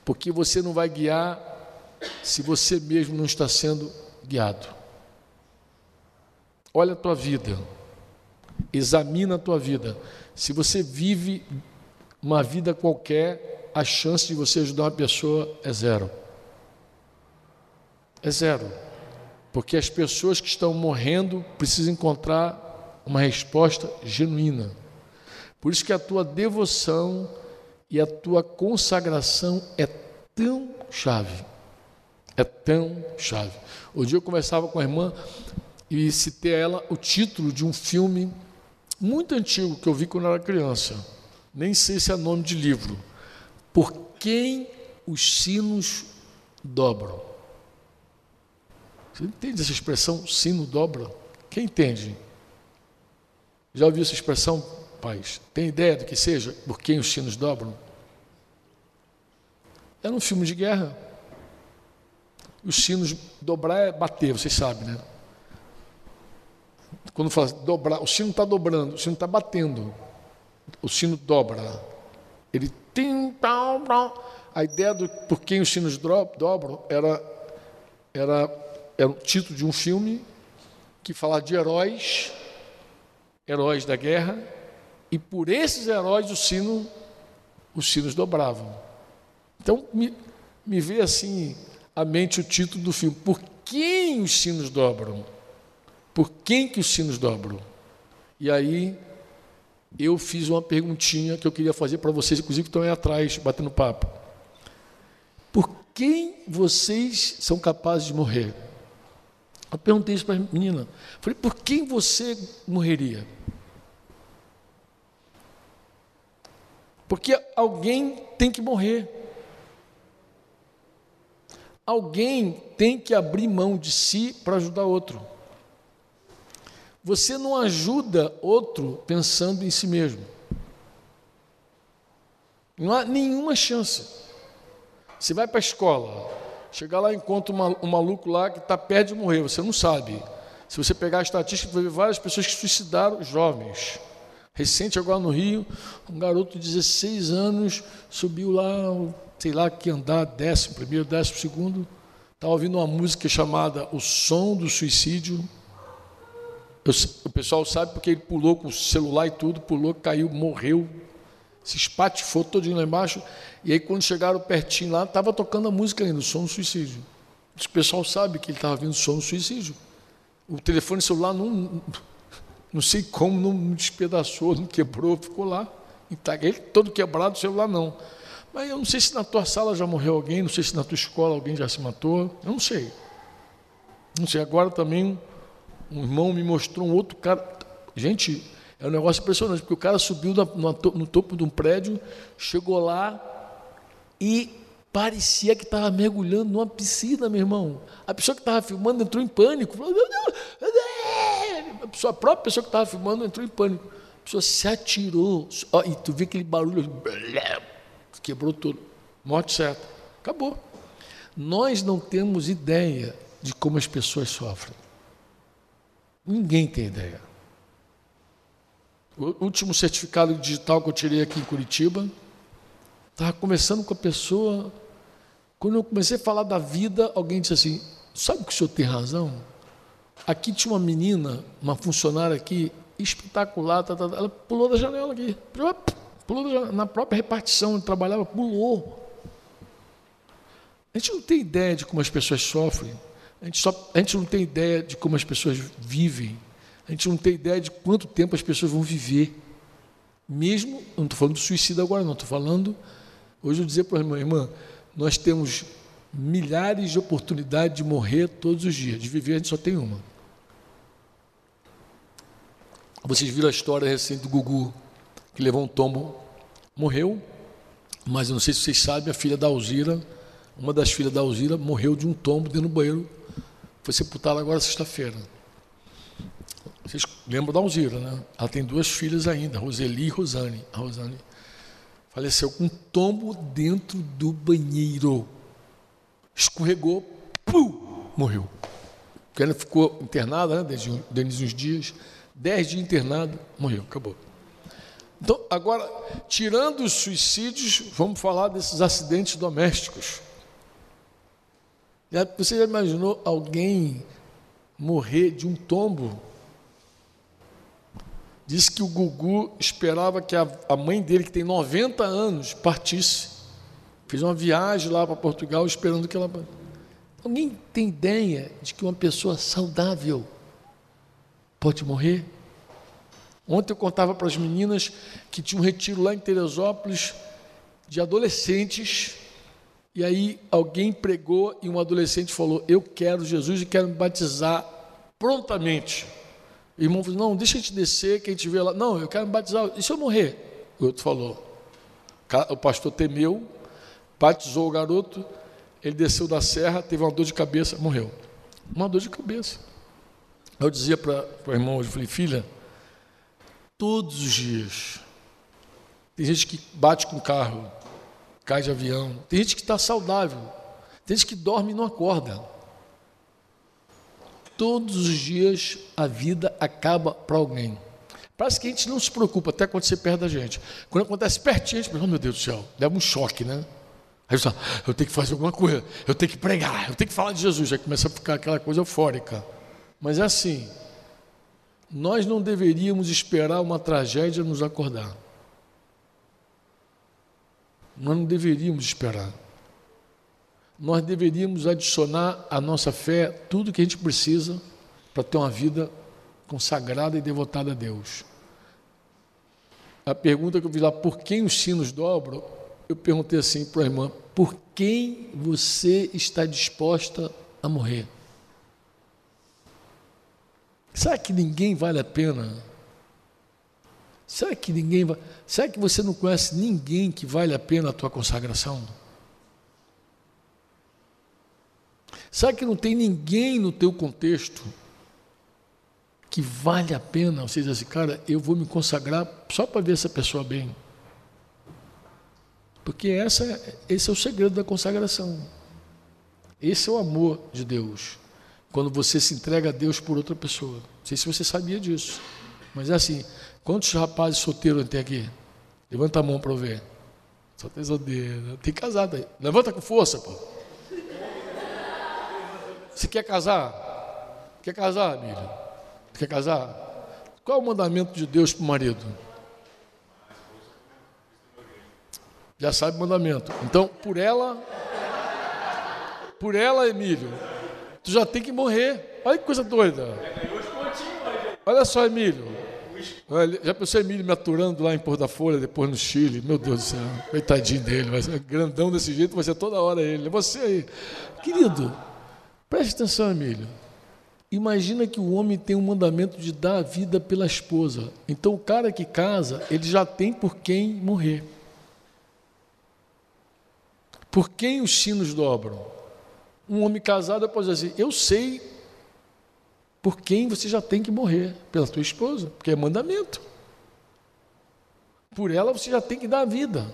Porque você não vai guiar se você mesmo não está sendo guiado. Olha a tua vida, examina a tua vida. Se você vive uma vida qualquer, a chance de você ajudar uma pessoa é zero. É zero. Porque as pessoas que estão morrendo precisam encontrar uma resposta genuína. Por isso que a tua devoção e a tua consagração é tão chave. É tão chave. Dia eu conversava com a irmã e citei a ela o título de um filme muito antigo que eu vi quando eu era criança. Nem sei se é nome de livro por quem os sinos dobram. Você entende essa expressão, sino dobra? Quem entende? Já ouviu essa expressão, pais? Tem ideia do que seja? Por quem os sinos dobram? É um filme de guerra. Os sinos dobrar é bater, vocês sabem, né? Quando fala dobrar, o sino está dobrando, o sino está batendo. O sino dobra. Ele Tim, tal. A ideia do por quem os sinos dobram era, era, era o título de um filme que falava de heróis, heróis da guerra, e por esses heróis o sino, os sinos dobravam. Então me, me veio assim à mente o título do filme: Por quem os sinos dobram? Por quem que os sinos dobram? E aí eu fiz uma perguntinha que eu queria fazer para vocês, inclusive que estão aí atrás, batendo papo. Por quem vocês são capazes de morrer? Eu perguntei isso para a menina. Falei, por quem você morreria? Porque alguém tem que morrer. Alguém tem que abrir mão de si para ajudar outro. Você não ajuda outro pensando em si mesmo. Não há nenhuma chance. Você vai para a escola, chegar lá e encontra um maluco lá que está perto de morrer, você não sabe. Se você pegar a estatística, você vai ver várias pessoas que suicidaram jovens. Recente, agora no Rio, um garoto de 16 anos subiu lá, sei lá que andar, décimo primeiro, décimo segundo, estava ouvindo uma música chamada O Som do Suicídio o pessoal sabe porque ele pulou com o celular e tudo, pulou, caiu, morreu. Se espatifou todinho lá embaixo. E aí, quando chegaram pertinho lá, estava tocando a música ainda, o som do suicídio. O pessoal sabe que ele estava vindo som do suicídio. O telefone celular não, não sei como, não despedaçou, não quebrou, ficou lá. Ele todo quebrado, o celular não. Mas eu não sei se na tua sala já morreu alguém, não sei se na tua escola alguém já se matou, eu não sei. Não sei, agora também um irmão me mostrou um outro cara. Gente, é um negócio impressionante, porque o cara subiu no topo de um prédio, chegou lá e parecia que estava mergulhando numa piscina, meu irmão. A pessoa que estava filmando entrou em pânico. A, pessoa, a própria pessoa que estava filmando entrou em pânico. A pessoa se atirou. e tu vê aquele barulho, quebrou tudo. Morte certa. Acabou. Nós não temos ideia de como as pessoas sofrem. Ninguém tem ideia. O último certificado digital que eu tirei aqui em Curitiba, estava conversando com a pessoa. Quando eu comecei a falar da vida, alguém disse assim: Sabe que o senhor tem razão? Aqui tinha uma menina, uma funcionária aqui, espetacular, tá, tá, tá ela pulou da janela aqui. Pulou janela, na própria repartição, onde trabalhava, pulou. A gente não tem ideia de como as pessoas sofrem. A gente, só, a gente não tem ideia de como as pessoas vivem. A gente não tem ideia de quanto tempo as pessoas vão viver. Mesmo, não estou falando do suicídio agora, não, estou falando. Hoje eu dizer para a irmã, irmã, nós temos milhares de oportunidades de morrer todos os dias. De viver a gente só tem uma. Vocês viram a história recente do Gugu, que levou um tombo, morreu, mas eu não sei se vocês sabem, a filha da Alzira, uma das filhas da Alzira, morreu de um tombo dentro do banheiro foi sepultada agora sexta-feira. Vocês lembram da Alzira, né? Ela tem duas filhas ainda, Roseli e Rosane. A Rosane faleceu com um tombo dentro do banheiro. Escorregou, pum, morreu. Porque ela ficou internada, né, desde, desde uns dias, dez dias internada, morreu, acabou. Então, agora, tirando os suicídios, vamos falar desses acidentes domésticos. Você já imaginou alguém morrer de um tombo? Diz que o Gugu esperava que a, a mãe dele, que tem 90 anos, partisse. Fez uma viagem lá para Portugal esperando que ela. Alguém tem ideia de que uma pessoa saudável pode morrer? Ontem eu contava para as meninas que tinha um retiro lá em Teresópolis de adolescentes e aí alguém pregou e um adolescente falou: Eu quero Jesus e quero me batizar prontamente. O irmão falou: Não, deixa a gente descer, que a gente vê lá. Não, eu quero me batizar. E se eu morrer? O outro falou. O pastor temeu, batizou o garoto, ele desceu da serra, teve uma dor de cabeça, morreu. Uma dor de cabeça. Eu dizia para o irmão, eu falei, filha, todos os dias, tem gente que bate com o carro, cai de avião. Tem gente que está saudável. Tem gente que dorme e não acorda. Todos os dias a vida acaba para alguém. Parece que a gente não se preocupa até quando você perde a gente. Quando acontece pertinho, a gente pensa, oh meu Deus do céu, leva um choque, né? Aí você fala, eu tenho que fazer alguma coisa, eu tenho que pregar, eu tenho que falar de Jesus. Aí começa a ficar aquela coisa eufórica. Mas é assim, nós não deveríamos esperar uma tragédia nos acordar. Nós não deveríamos esperar. Nós deveríamos adicionar à nossa fé tudo que a gente precisa para ter uma vida consagrada e devotada a Deus. A pergunta que eu vi lá, por quem os sinos dobram? Eu perguntei assim para a irmã: por quem você está disposta a morrer? Será que ninguém vale a pena Será que ninguém vai. Será que você não conhece ninguém que vale a pena a tua consagração? Será que não tem ninguém no teu contexto que vale a pena você dizer assim, cara, eu vou me consagrar só para ver essa pessoa bem? Porque essa, esse é o segredo da consagração. Esse é o amor de Deus. Quando você se entrega a Deus por outra pessoa. Não sei se você sabia disso. Mas é assim, Quantos rapazes solteiros tem aqui? Levanta a mão para eu ver. Só tem solteiro. Tem casado aí. Levanta com força, pô. Você quer casar? Quer casar, Miriam? Quer casar? Qual é o mandamento de Deus para o marido? Já sabe o mandamento. Então, por ela, por ela, Emílio, tu já tem que morrer. Olha que coisa doida. Olha só, Emílio. Olha, já pensou Emílio me aturando lá em Porto da Folha, depois no Chile? Meu Deus do céu, coitadinho dele, vai ser grandão desse jeito, vai ser toda hora ele. É você aí. Querido, preste atenção, Emílio. Imagina que o homem tem um mandamento de dar a vida pela esposa. Então o cara que casa, ele já tem por quem morrer. Por quem os sinos dobram? Um homem casado pode dizer assim: Eu sei por quem você já tem que morrer, pela tua esposa, porque é mandamento. Por ela você já tem que dar a vida.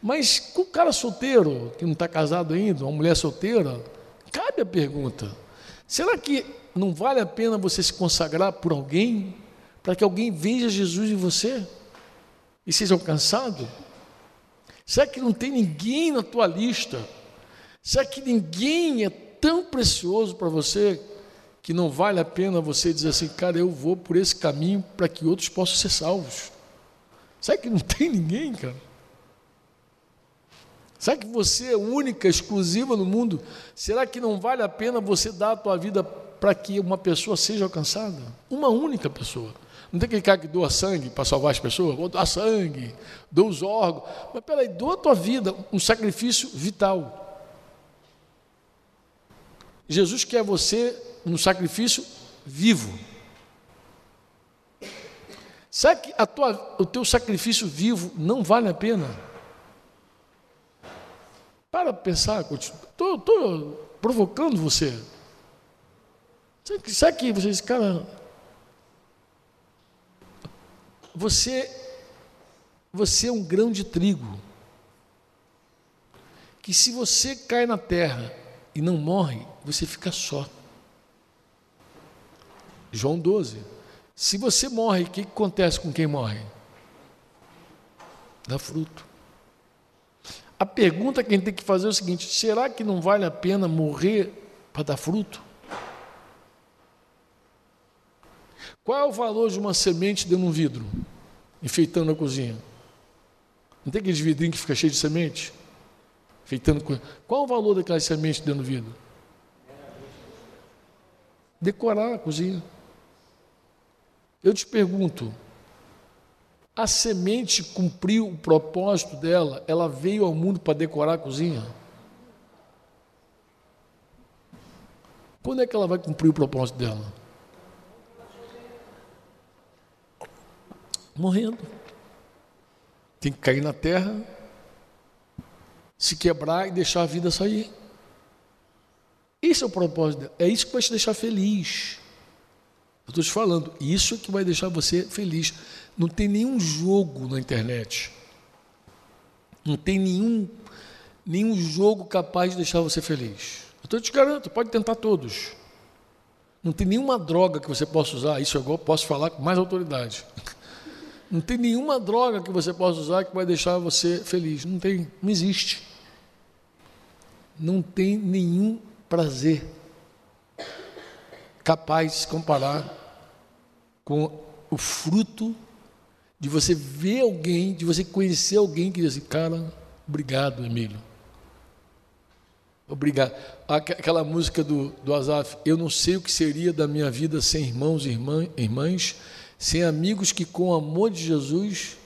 Mas com o cara solteiro, que não está casado ainda, uma mulher solteira, cabe a pergunta: será que não vale a pena você se consagrar por alguém, para que alguém veja Jesus em você e seja alcançado? Será que não tem ninguém na tua lista? Será que ninguém é tão precioso para você que não vale a pena você dizer assim, cara, eu vou por esse caminho para que outros possam ser salvos? Será que não tem ninguém, cara? Será que você é única, exclusiva no mundo? Será que não vale a pena você dar a tua vida para que uma pessoa seja alcançada? Uma única pessoa. Não tem aquele cara que doa sangue para salvar as pessoas? Vou doar sangue, dou os órgãos. Mas peraí, doa a tua vida, um sacrifício vital. Jesus quer você no sacrifício vivo. Será que tua, o teu sacrifício vivo não vale a pena? Para pensar, estou provocando você. Será que, que você diz, cara, você, você é um grão de trigo, que se você cai na terra e não morre, você fica só. João 12. Se você morre, o que acontece com quem morre? Dá fruto. A pergunta que a gente tem que fazer é o seguinte: será que não vale a pena morrer para dar fruto? Qual é o valor de uma semente dentro de um vidro, enfeitando a cozinha? Não tem aqueles vidrinhos que fica cheio de semente? Enfeitando cozinha. Qual é o valor daquela semente dentro do vidro? Decorar a cozinha. Eu te pergunto, a semente cumpriu o propósito dela? Ela veio ao mundo para decorar a cozinha? Quando é que ela vai cumprir o propósito dela? morrendo. Tem que cair na terra, se quebrar e deixar a vida sair. Esse é o propósito, é isso que vai te deixar feliz. Eu estou te falando, isso é que vai deixar você feliz. Não tem nenhum jogo na internet. Não tem nenhum, nenhum jogo capaz de deixar você feliz. Eu estou te garanto, pode tentar todos. Não tem nenhuma droga que você possa usar, isso eu posso falar com mais autoridade. Não tem nenhuma droga que você possa usar que vai deixar você feliz. Não tem, não existe. Não tem nenhum prazer capaz de se comparar com o fruto de você ver alguém, de você conhecer alguém que diz assim, cara, obrigado, Emílio. Obrigado. Aquela música do, do Azaf, eu não sei o que seria da minha vida sem irmãos e irmã, irmãs, sem amigos que, com o amor de Jesus,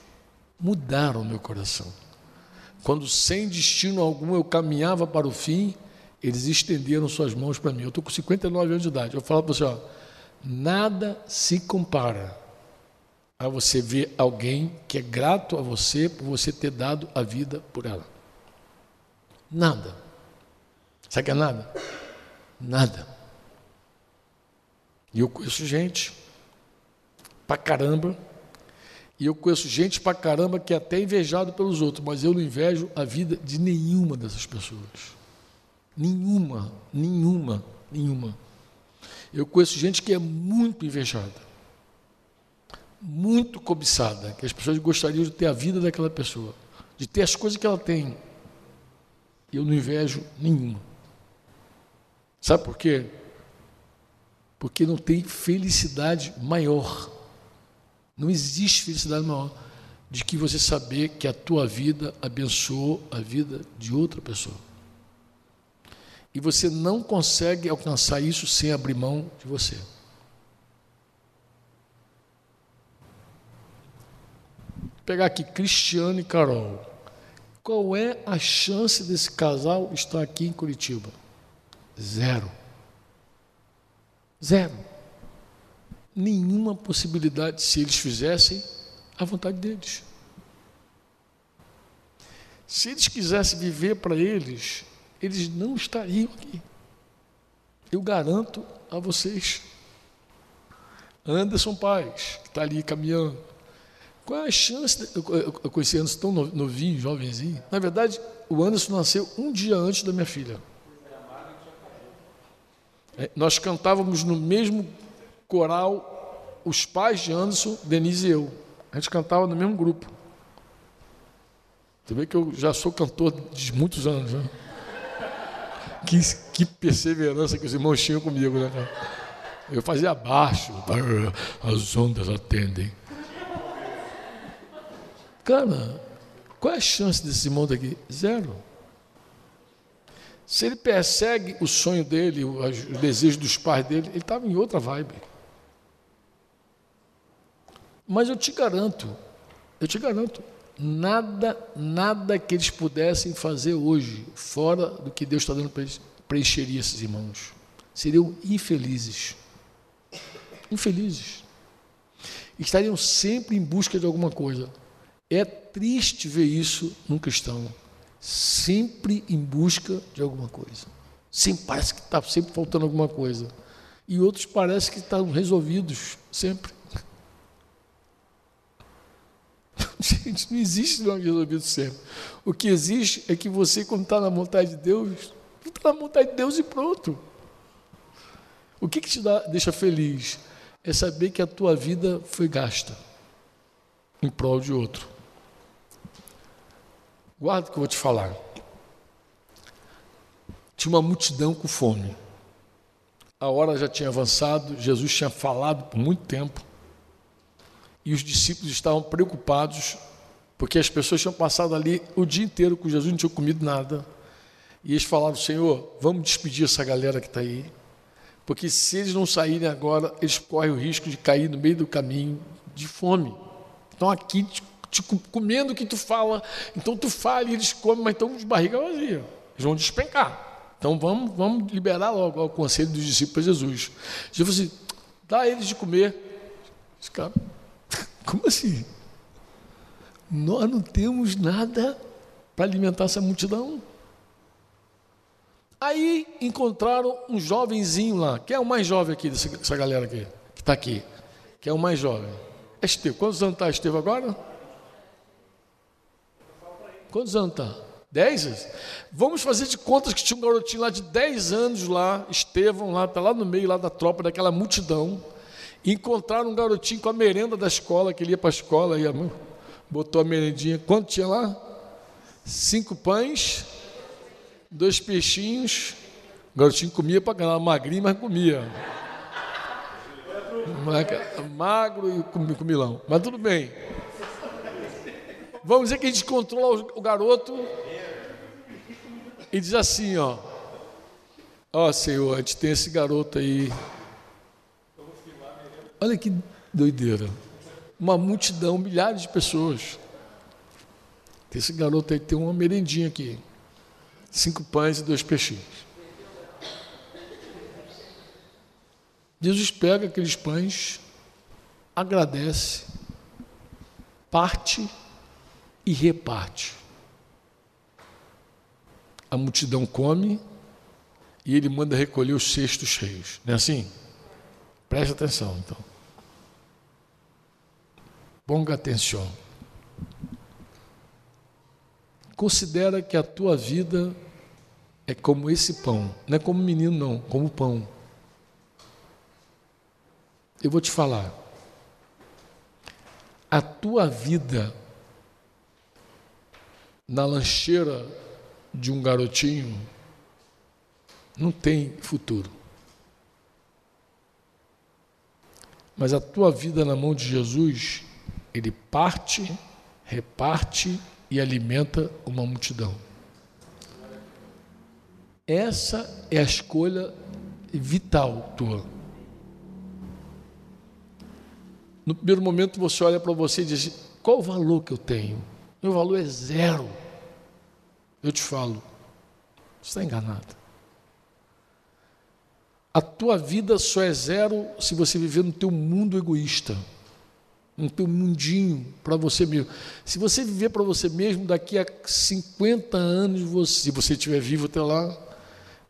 mudaram meu coração. Quando, sem destino algum, eu caminhava para o fim, eles estenderam suas mãos para mim. Eu estou com 59 anos de idade. Eu falo para você, ó, nada se compara a você ver alguém que é grato a você por você ter dado a vida por ela. Nada. Sabe que é nada? Nada. E eu conheço gente pra caramba. E eu conheço gente pra caramba que é até invejado pelos outros, mas eu não invejo a vida de nenhuma dessas pessoas. Nenhuma, nenhuma, nenhuma. Eu conheço gente que é muito invejada, muito cobiçada, que as pessoas gostariam de ter a vida daquela pessoa, de ter as coisas que ela tem. Eu não invejo nenhuma. Sabe por quê? Porque não tem felicidade maior não existe felicidade maior de que você saber que a tua vida abençoou a vida de outra pessoa. E você não consegue alcançar isso sem abrir mão de você. Vou pegar aqui Cristiano e Carol. Qual é a chance desse casal estar aqui em Curitiba? Zero. Zero. Nenhuma possibilidade se eles fizessem a vontade deles. Se eles quisessem viver para eles, eles não estariam aqui. Eu garanto a vocês. Anderson Paz, que está ali caminhando. Qual é a chance? De... Eu conheci Anderson tão novinho, jovenzinho. Na verdade, o Anderson nasceu um dia antes da minha filha. É, nós cantávamos no mesmo coral, os pais de Anderson, Denise e eu. A gente cantava no mesmo grupo. Você vê que eu já sou cantor de muitos anos, né? Que, que perseverança que os irmãos tinham comigo, né? Eu fazia baixo, as ondas atendem. Cara, qual é a chance desse irmão daqui? Zero. Se ele persegue o sonho dele, o, o desejo dos pais dele, ele estava em outra vibe. Mas eu te garanto, eu te garanto, nada, nada que eles pudessem fazer hoje, fora do que Deus está dando para eles, preencheria esses irmãos. Seriam infelizes. Infelizes. Estariam sempre em busca de alguma coisa. É triste ver isso num cristão sempre em busca de alguma coisa. Sempre parece que está sempre faltando alguma coisa. E outros parece que estão resolvidos sempre. Gente, não existe não resolvido sempre. O que existe é que você, quando está na vontade de Deus, está na vontade de Deus e pronto. O que, que te dá, deixa feliz? É saber que a tua vida foi gasta em prol de outro. Guarda o que eu vou te falar. Tinha uma multidão com fome. A hora já tinha avançado, Jesus tinha falado por muito tempo. E os discípulos estavam preocupados, porque as pessoas tinham passado ali o dia inteiro com Jesus, não tinham comido nada. E eles falaram: Senhor, vamos despedir essa galera que está aí, porque se eles não saírem agora, eles correm o risco de cair no meio do caminho de fome. Estão aqui te comendo o que tu fala. Então tu fala e eles comem, mas estão de barriga vazia. Eles vão despencar. Então vamos, vamos liberar logo o conselho dos discípulos de Jesus. Jesus falou assim: dá a eles de comer. Os caras, como assim? Nós não temos nada para alimentar essa multidão. Aí encontraram um jovenzinho lá. Quem é o mais jovem aqui dessa, galera aqui? Que está aqui. Quem é o mais jovem? Esteve. Quantos anos está Esteve agora? Quantos anos está? Dez? Vamos fazer de contas que tinha um garotinho lá de dez anos lá, Estevão lá, está lá no meio lá da tropa, daquela multidão. Encontraram um garotinho com a merenda da escola, que ele ia para a escola, ia, botou a merendinha. Quanto tinha lá? Cinco pães, dois peixinhos. O garotinho comia para ganhar magrinho, mas comia. Magro e comilão. Mas tudo bem. Vamos dizer que a gente controla o garoto e diz assim, ó. Ó Senhor, a gente tem esse garoto aí. Olha que doideira. Uma multidão, milhares de pessoas. Esse garoto aí tem uma merendinha aqui. Cinco pães e dois peixinhos. Jesus pega aqueles pães, agradece, parte e reparte. A multidão come e ele manda recolher os cestos cheios. Não é assim? Preste atenção, então. Ponga atenção. Considera que a tua vida é como esse pão. Não é como menino, não, como pão. Eu vou te falar. A tua vida na lancheira de um garotinho não tem futuro. Mas a tua vida na mão de Jesus, ele parte reparte e alimenta uma multidão. Essa é a escolha vital tua. No primeiro momento você olha para você e diz: qual o valor que eu tenho? Meu valor é zero. Eu te falo, você está enganado. A tua vida só é zero se você viver no teu mundo egoísta, no teu mundinho para você mesmo. Se você viver para você mesmo, daqui a 50 anos, se você estiver vivo até lá,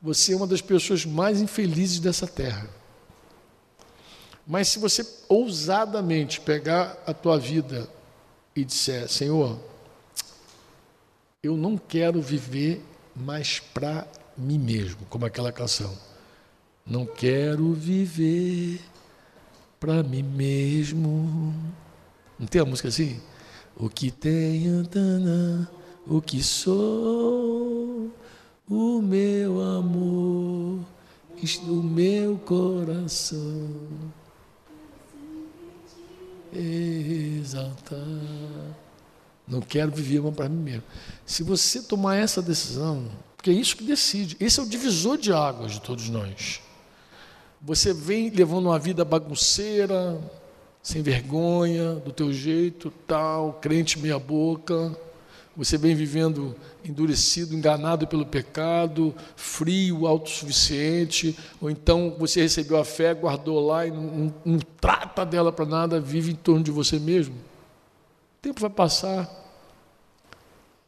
você é uma das pessoas mais infelizes dessa terra. Mas se você ousadamente pegar a tua vida e disser, Senhor, eu não quero viver mais para mim mesmo, como aquela canção. Não quero viver para mim mesmo. Não tem a música assim? O que tenho, o que sou, o meu amor, o meu coração exaltar. Não quero viver uma para mim mesmo. Se você tomar essa decisão, porque é isso que decide, esse é o divisor de águas de todos nós. Você vem levando uma vida bagunceira, sem vergonha, do teu jeito, tal, crente meia boca, você vem vivendo endurecido, enganado pelo pecado, frio, autossuficiente, ou então você recebeu a fé, guardou lá e não, não, não trata dela para nada, vive em torno de você mesmo. O tempo vai passar,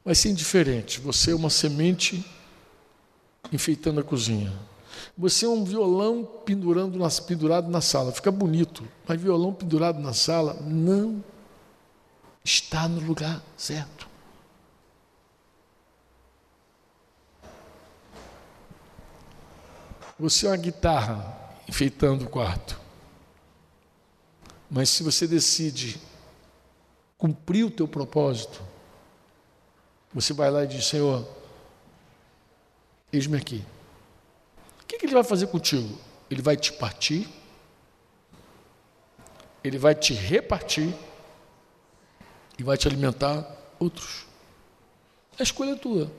vai ser indiferente. Você é uma semente enfeitando a cozinha. Você é um violão pendurando nas, pendurado na sala, fica bonito, mas violão pendurado na sala não está no lugar certo. Você é uma guitarra enfeitando o quarto. Mas se você decide cumprir o teu propósito, você vai lá e diz: Senhor, eis-me aqui. Que, que ele vai fazer contigo? Ele vai te partir, ele vai te repartir e vai te alimentar outros. A escolha é tua.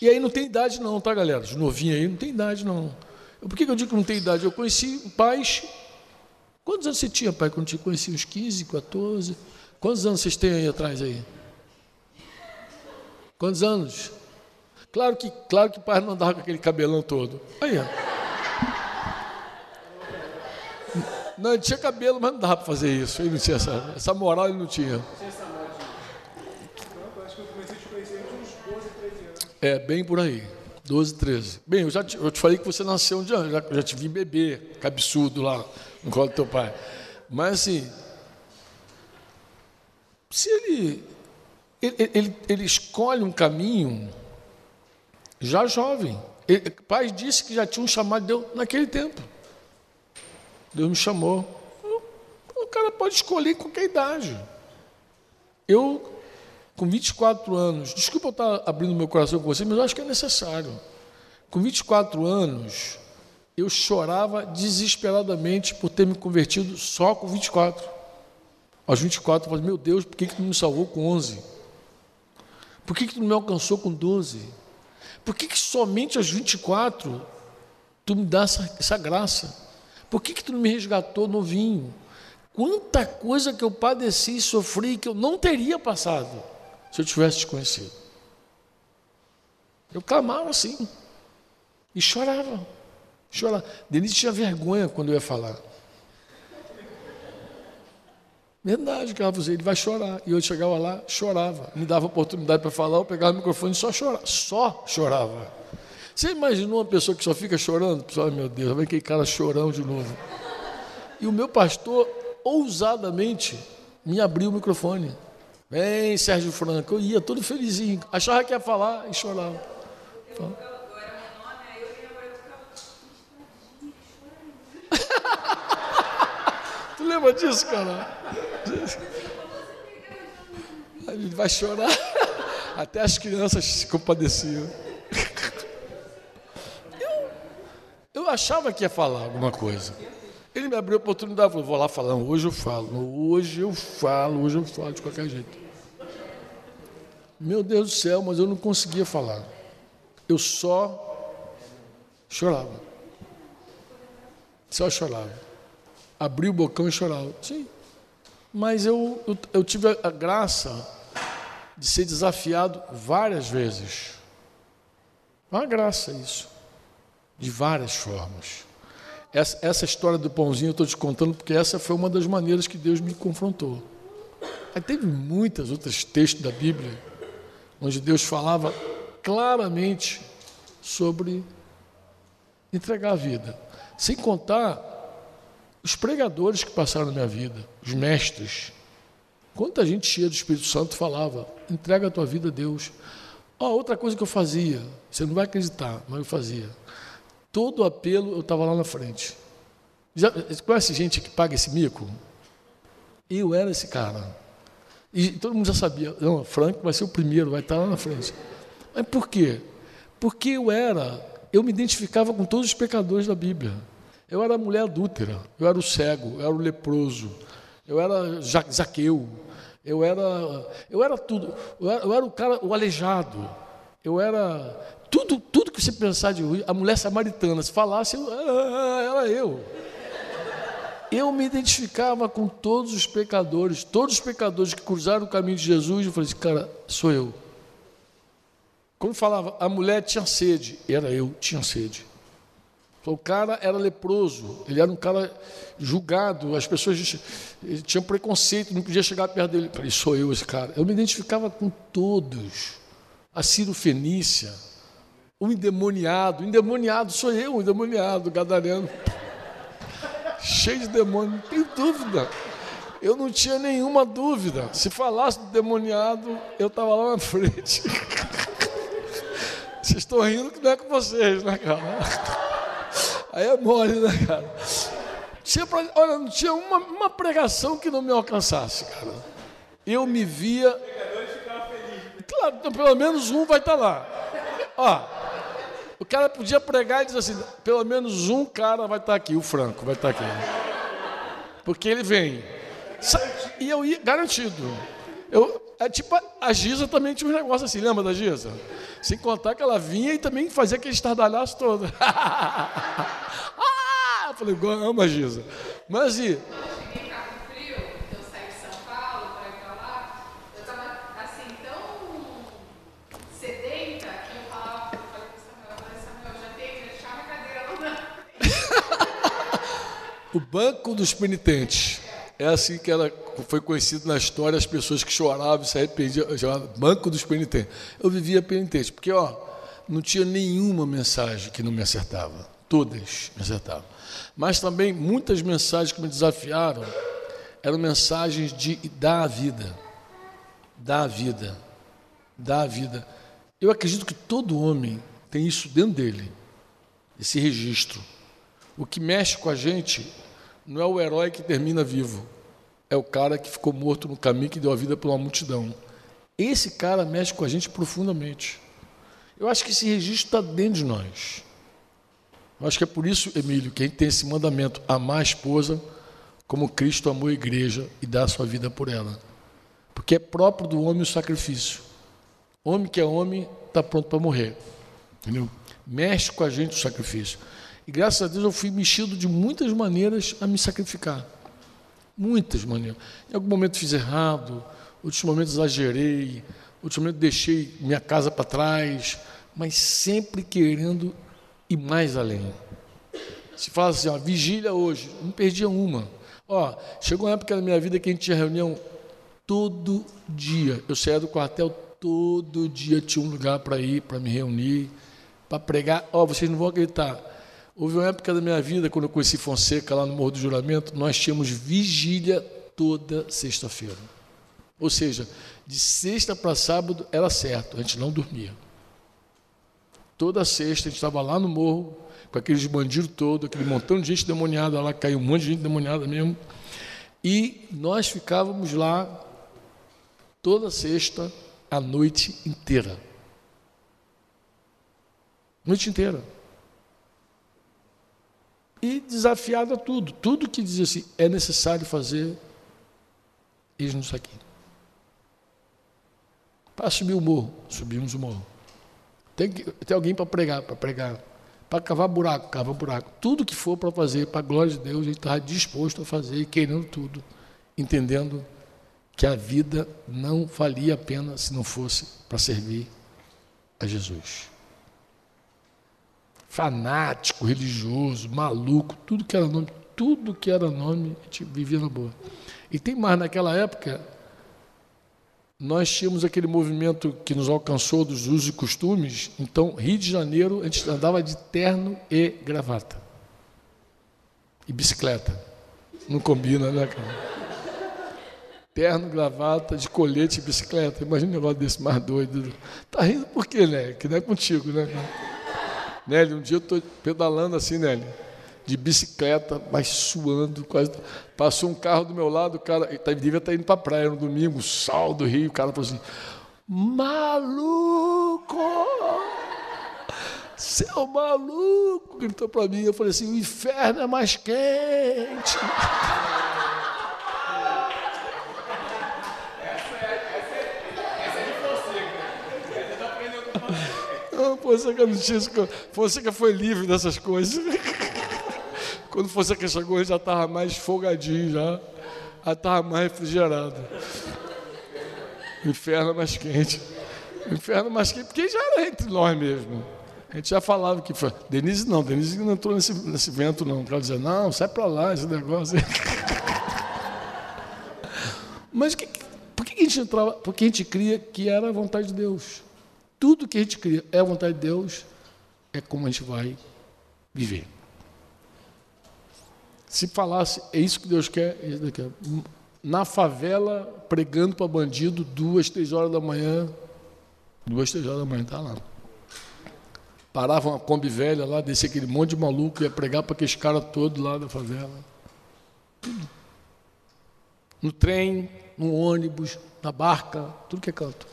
E aí não tem idade, não, tá, galera? Os novinhos aí não tem idade, não. Por que eu digo que não tem idade? Eu conheci pais. Quantos anos você tinha, pai, quando te conheci? Uns 15, 14? Quantos anos vocês têm aí atrás aí? Quantos anos? Claro que, claro que o pai não andava com aquele cabelão todo. Aí, ó. Não, ele tinha cabelo, mas não dava para fazer isso. Ele não tinha essa, essa moral, ele não tinha. É, bem por aí. 12, 13. Bem, eu já te, eu te falei que você nasceu um dia, já, já te vi bebê, cabeçudo lá no colo do teu pai. Mas assim, se ele, ele, ele, ele escolhe um caminho já jovem. Ele, o pai disse que já tinha um chamado de Deus naquele tempo. Deus me chamou. O cara pode escolher qualquer idade. Eu com 24 anos, desculpa eu estar abrindo meu coração com você, mas eu acho que é necessário. Com 24 anos, eu chorava desesperadamente por ter me convertido só com 24. Aos 24, eu falei, meu Deus, por que, que tu me salvou com 11? Por que, que tu não me alcançou com 12? Por que, que somente aos 24 tu me dá essa, essa graça? Por que, que tu não me resgatou novinho? Quanta coisa que eu padeci e sofri que eu não teria passado se eu tivesse te conhecido. Eu clamava assim. E chorava. Chorava. Denise tinha vergonha quando eu ia falar. Verdade, que ele vai chorar. E eu chegava lá, chorava. Me dava oportunidade para falar, eu pegava o microfone e só chorava. Só chorava. Você imaginou uma pessoa que só fica chorando? Ai meu Deus, vai aquele cara chorão de novo. E o meu pastor, ousadamente, me abriu o microfone. Vem, Sérgio Franco. Eu ia todo felizinho. Achava que ia falar e chorava. tu lembra disso, cara? Ele vai chorar. Até as crianças se compadeciam. Eu, achava que ia falar alguma coisa. Ele me abriu a oportunidade, falou, vou lá falar, hoje eu falo, hoje eu falo, hoje eu falo de qualquer jeito. Meu Deus do céu, mas eu não conseguia falar. Eu só chorava. Só chorava. Abri o bocão e chorava. Sim. Mas eu, eu, eu tive a, a graça de ser desafiado várias vezes. Uma graça isso. De várias formas. Essa, essa história do pãozinho eu estou te contando porque essa foi uma das maneiras que Deus me confrontou. Aí teve muitas outros textos da Bíblia onde Deus falava claramente sobre entregar a vida. Sem contar os pregadores que passaram na minha vida, os mestres. Quanta gente cheia do Espírito Santo falava: entrega a tua vida a Deus. Oh, outra coisa que eu fazia, você não vai acreditar, mas eu fazia. Todo apelo eu estava lá na frente. Já, conhece gente que paga esse mico? Eu era esse cara. E todo mundo já sabia, não, Frank vai ser o primeiro, vai estar lá na frente. Mas por quê? Porque eu era, eu me identificava com todos os pecadores da Bíblia. Eu era a mulher adúltera, eu era o cego, eu era o leproso, eu era Zaqueu, eu era, eu era tudo, eu era, eu era o cara, o aleijado, eu era tudo, tudo que você pensar de ruim, a mulher samaritana, se falasse, eu, ah, era eu eu me identificava com todos os pecadores, todos os pecadores que cruzaram o caminho de Jesus, eu falei assim, cara, sou eu. Quando falava, a mulher tinha sede, era eu, tinha sede. O cara era leproso, ele era um cara julgado, as pessoas tinham preconceito, não podia chegar perto dele. Eu falei, sou eu esse cara. Eu me identificava com todos. A Ciro Fenícia, o endemoniado, o endemoniado sou eu, o endemoniado, o gadareno cheio de demônio, não tem dúvida. Eu não tinha nenhuma dúvida. Se falasse do demoniado, eu estava lá na frente. Vocês estão rindo que não é com vocês, né, cara? Aí é mole, né, cara? Tinha pra, olha, não tinha uma, uma pregação que não me alcançasse, cara. Eu me via. Claro, então pelo menos um vai estar tá lá. Ó, o cara podia pregar e dizer assim: pelo menos um cara vai estar aqui, o Franco vai estar aqui. Porque ele vem. E eu ia, garantido. Eu, é tipo, a Giza também tinha um negócio assim, lembra da Giza? Sem contar que ela vinha e também fazia aquele estardalhaço todo. ah! Eu falei, amo a Giza. Mas e. O banco dos penitentes. É assim que ela foi conhecida na história, as pessoas que choravam e se arrependiam, chamava banco dos penitentes. Eu vivia penitente, porque ó, não tinha nenhuma mensagem que não me acertava. Todas me acertavam. Mas também muitas mensagens que me desafiaram eram mensagens de dar a vida. Dar a vida. Dar a vida. Eu acredito que todo homem tem isso dentro dele, esse registro. O que mexe com a gente não é o herói que termina vivo, é o cara que ficou morto no caminho que deu a vida para uma multidão. Esse cara mexe com a gente profundamente. Eu acho que esse registro está dentro de nós. Eu acho que é por isso, Emílio, que a gente tem esse mandamento: amar a esposa como Cristo amou a igreja e dá a sua vida por ela. Porque é próprio do homem o sacrifício. Homem que é homem está pronto para morrer. Entendeu? Mexe com a gente o sacrifício. E graças a Deus eu fui mexido de muitas maneiras a me sacrificar. Muitas maneiras. Em algum momento fiz errado, outros momentos exagerei, outros momentos deixei minha casa para trás, mas sempre querendo ir mais além. Se fala assim, ó, vigília hoje, não perdia uma. Ó, chegou uma época na minha vida que a gente tinha reunião todo dia. Eu saía do quartel todo dia, tinha um lugar para ir, para me reunir, para pregar. Ó, vocês não vão acreditar. Houve uma época da minha vida, quando eu conheci Fonseca, lá no Morro do Juramento, nós tínhamos vigília toda sexta-feira. Ou seja, de sexta para sábado era certo, a gente não dormia. Toda sexta a gente estava lá no morro, com aqueles bandidos todos, aquele montão de gente demoniada lá, caiu um monte de gente demoniada mesmo. E nós ficávamos lá toda sexta, a noite inteira. Noite inteira e desafiado a tudo. Tudo que dizia assim, é necessário fazer, eis-nos aqui. Para subir o morro, subimos o morro. Tem, que, tem alguém para pregar, para pregar. Para cavar buraco, cava buraco. Tudo que for para fazer, para a glória de Deus, a gente estava disposto a fazer e querendo tudo. Entendendo que a vida não valia a pena se não fosse para servir a Jesus. Fanático, religioso, maluco, tudo que era nome, tudo que era nome, a gente vivia na boa. E tem mais, naquela época, nós tínhamos aquele movimento que nos alcançou dos usos e costumes, então, Rio de Janeiro, a gente andava de terno e gravata. E bicicleta. Não combina, né, cara? Terno, gravata, de colete e bicicleta. Imagina um negócio desse mais doido. Tá rindo por quê, né? Que não é contigo, né? Nélio, um dia eu estou pedalando assim, Nélio de bicicleta, mas suando, quase. Passou um carro do meu lado, o cara devia estar tá indo para a praia no domingo, sol do Rio, o cara falou assim: maluco! Seu maluco! Gritou para mim, eu falei assim: o inferno é mais quente. Fonseca não tinha. Fonseca foi livre dessas coisas. Quando fosse que chegou, ele já estava mais folgadinho, já. Já estava mais refrigerado. Inferno mais quente. Inferno mais quente, porque já era entre nós mesmo. A gente já falava que foi. Denise não, Denise não entrou nesse, nesse vento, não. Ela dizia, não, sai para lá esse negócio. Mas que, por que a gente entrava? Porque a gente cria que era a vontade de Deus. Tudo que a gente cria é a vontade de Deus, é como a gente vai viver. Se falasse, é isso que Deus quer, é isso quer. na favela, pregando para bandido, duas, três horas da manhã, duas, três horas da manhã, está lá. Parava uma Kombi velha lá, descia aquele monte de maluco, ia pregar para aqueles caras todos lá da favela. No trem, no ônibus, na barca, tudo que é canto.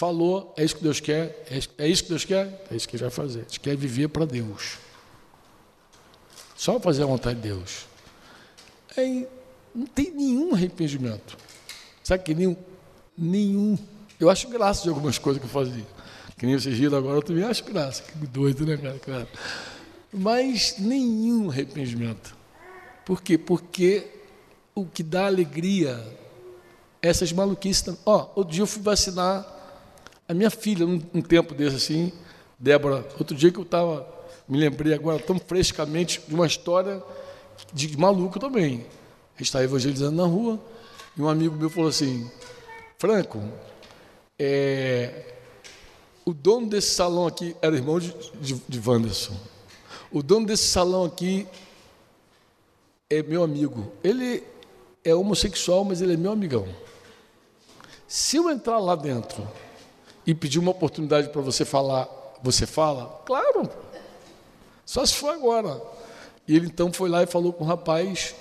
Falou, é isso que Deus quer, é isso que Deus quer, é isso que Ele vai fazer. Gente quer viver para Deus. Só fazer a vontade de Deus. Aí não tem nenhum arrependimento. Sabe que nenhum? Nenhum. Eu acho graça de algumas coisas que eu fazia. Que nem vocês riram agora, eu também acho graça. Que doido, né, cara? Claro. Mas nenhum arrependimento. Por quê? Porque o que dá alegria é essas maluquices. Ó, oh, outro dia eu fui vacinar a minha filha, num, tempo desse assim, Débora, outro dia que eu estava me lembrei agora tão frescamente de uma história de maluco também. A gente estava evangelizando na rua e um amigo meu falou assim: Franco, é, o dono desse salão aqui era irmão de, de, de Wanderson. O dono desse salão aqui é meu amigo. Ele é homossexual, mas ele é meu amigão. Se eu entrar lá dentro e pedir uma oportunidade para você falar, você fala? Claro. Só se for agora. E ele então foi lá e falou com o rapaz,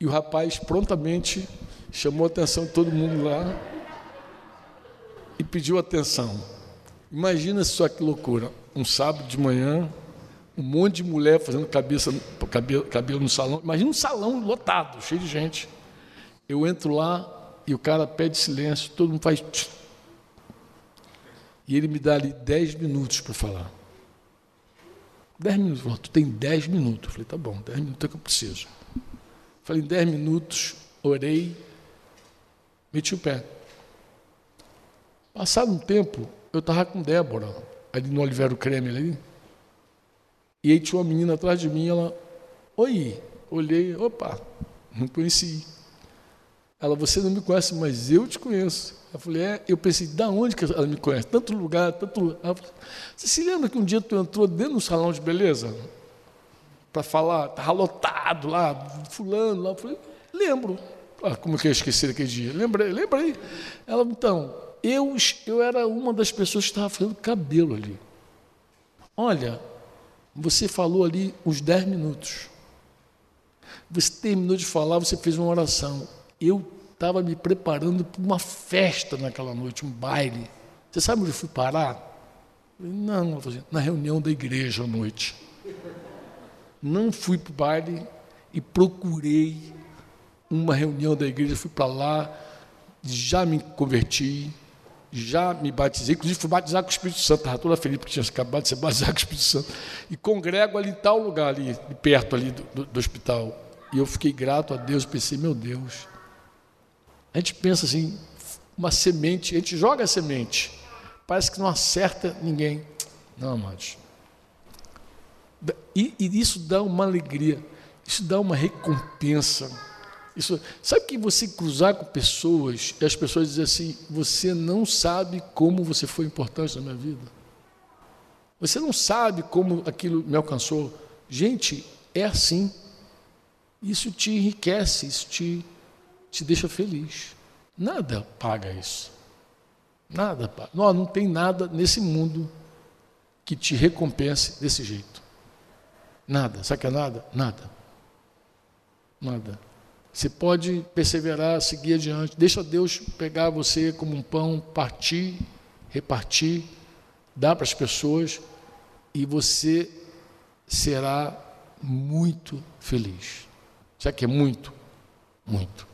e o rapaz prontamente chamou a atenção de todo mundo lá e pediu atenção. Imagina só que loucura. Um sábado de manhã, um monte de mulher fazendo cabeça, cabelo, cabelo no salão. Imagina um salão lotado, cheio de gente. Eu entro lá e o cara pede silêncio, todo mundo faz. E ele me dá ali dez minutos para falar. Dez minutos. Falou, tu tem dez minutos. Eu falei, tá bom, dez minutos é que eu preciso. Falei, em dez minutos, orei, meti o pé. Passado um tempo, eu estava com Débora, ali no Olivero Creme ali. E aí tinha uma menina atrás de mim, ela, oi, olhei, opa, não conheci. Ela, você não me conhece, mas eu te conheço. Eu falei, é, eu pensei, da onde que ela me conhece? Tanto lugar, tanto lugar. Você se lembra que um dia tu entrou dentro do salão de beleza? Para falar, estava lotado lá, fulano lá. Eu falei, lembro. Ah, como que eu esqueci daquele dia? Lembrei, lembrei. Ela, então, eu, eu era uma das pessoas que estava fazendo cabelo ali. Olha, você falou ali uns 10 minutos. Você terminou de falar, você fez uma oração. Eu estava me preparando para uma festa naquela noite, um baile. Você sabe onde eu fui parar? Não, na reunião da igreja à noite. Não fui para o baile e procurei uma reunião da igreja, fui para lá, já me converti, já me batizei, inclusive fui batizar com o Espírito Santo, estava toda feliz porque tinha acabado de ser batizado com o Espírito Santo, e congrego ali em tal lugar, ali, perto ali do, do, do hospital. E eu fiquei grato a Deus, pensei, meu Deus. A gente pensa assim, uma semente, a gente joga a semente, parece que não acerta ninguém. Não, amados. E, e isso dá uma alegria, isso dá uma recompensa. Isso, sabe que você cruzar com pessoas e as pessoas dizem assim: você não sabe como você foi importante na minha vida. Você não sabe como aquilo me alcançou. Gente, é assim. Isso te enriquece, isso te, te deixa feliz. Nada paga isso. Nada paga. Não, não tem nada nesse mundo que te recompense desse jeito. Nada. Sabe que é nada? Nada. Nada. Você pode perseverar, seguir adiante. Deixa Deus pegar você como um pão, partir, repartir, dar para as pessoas e você será muito feliz. Sabe que é muito? Muito.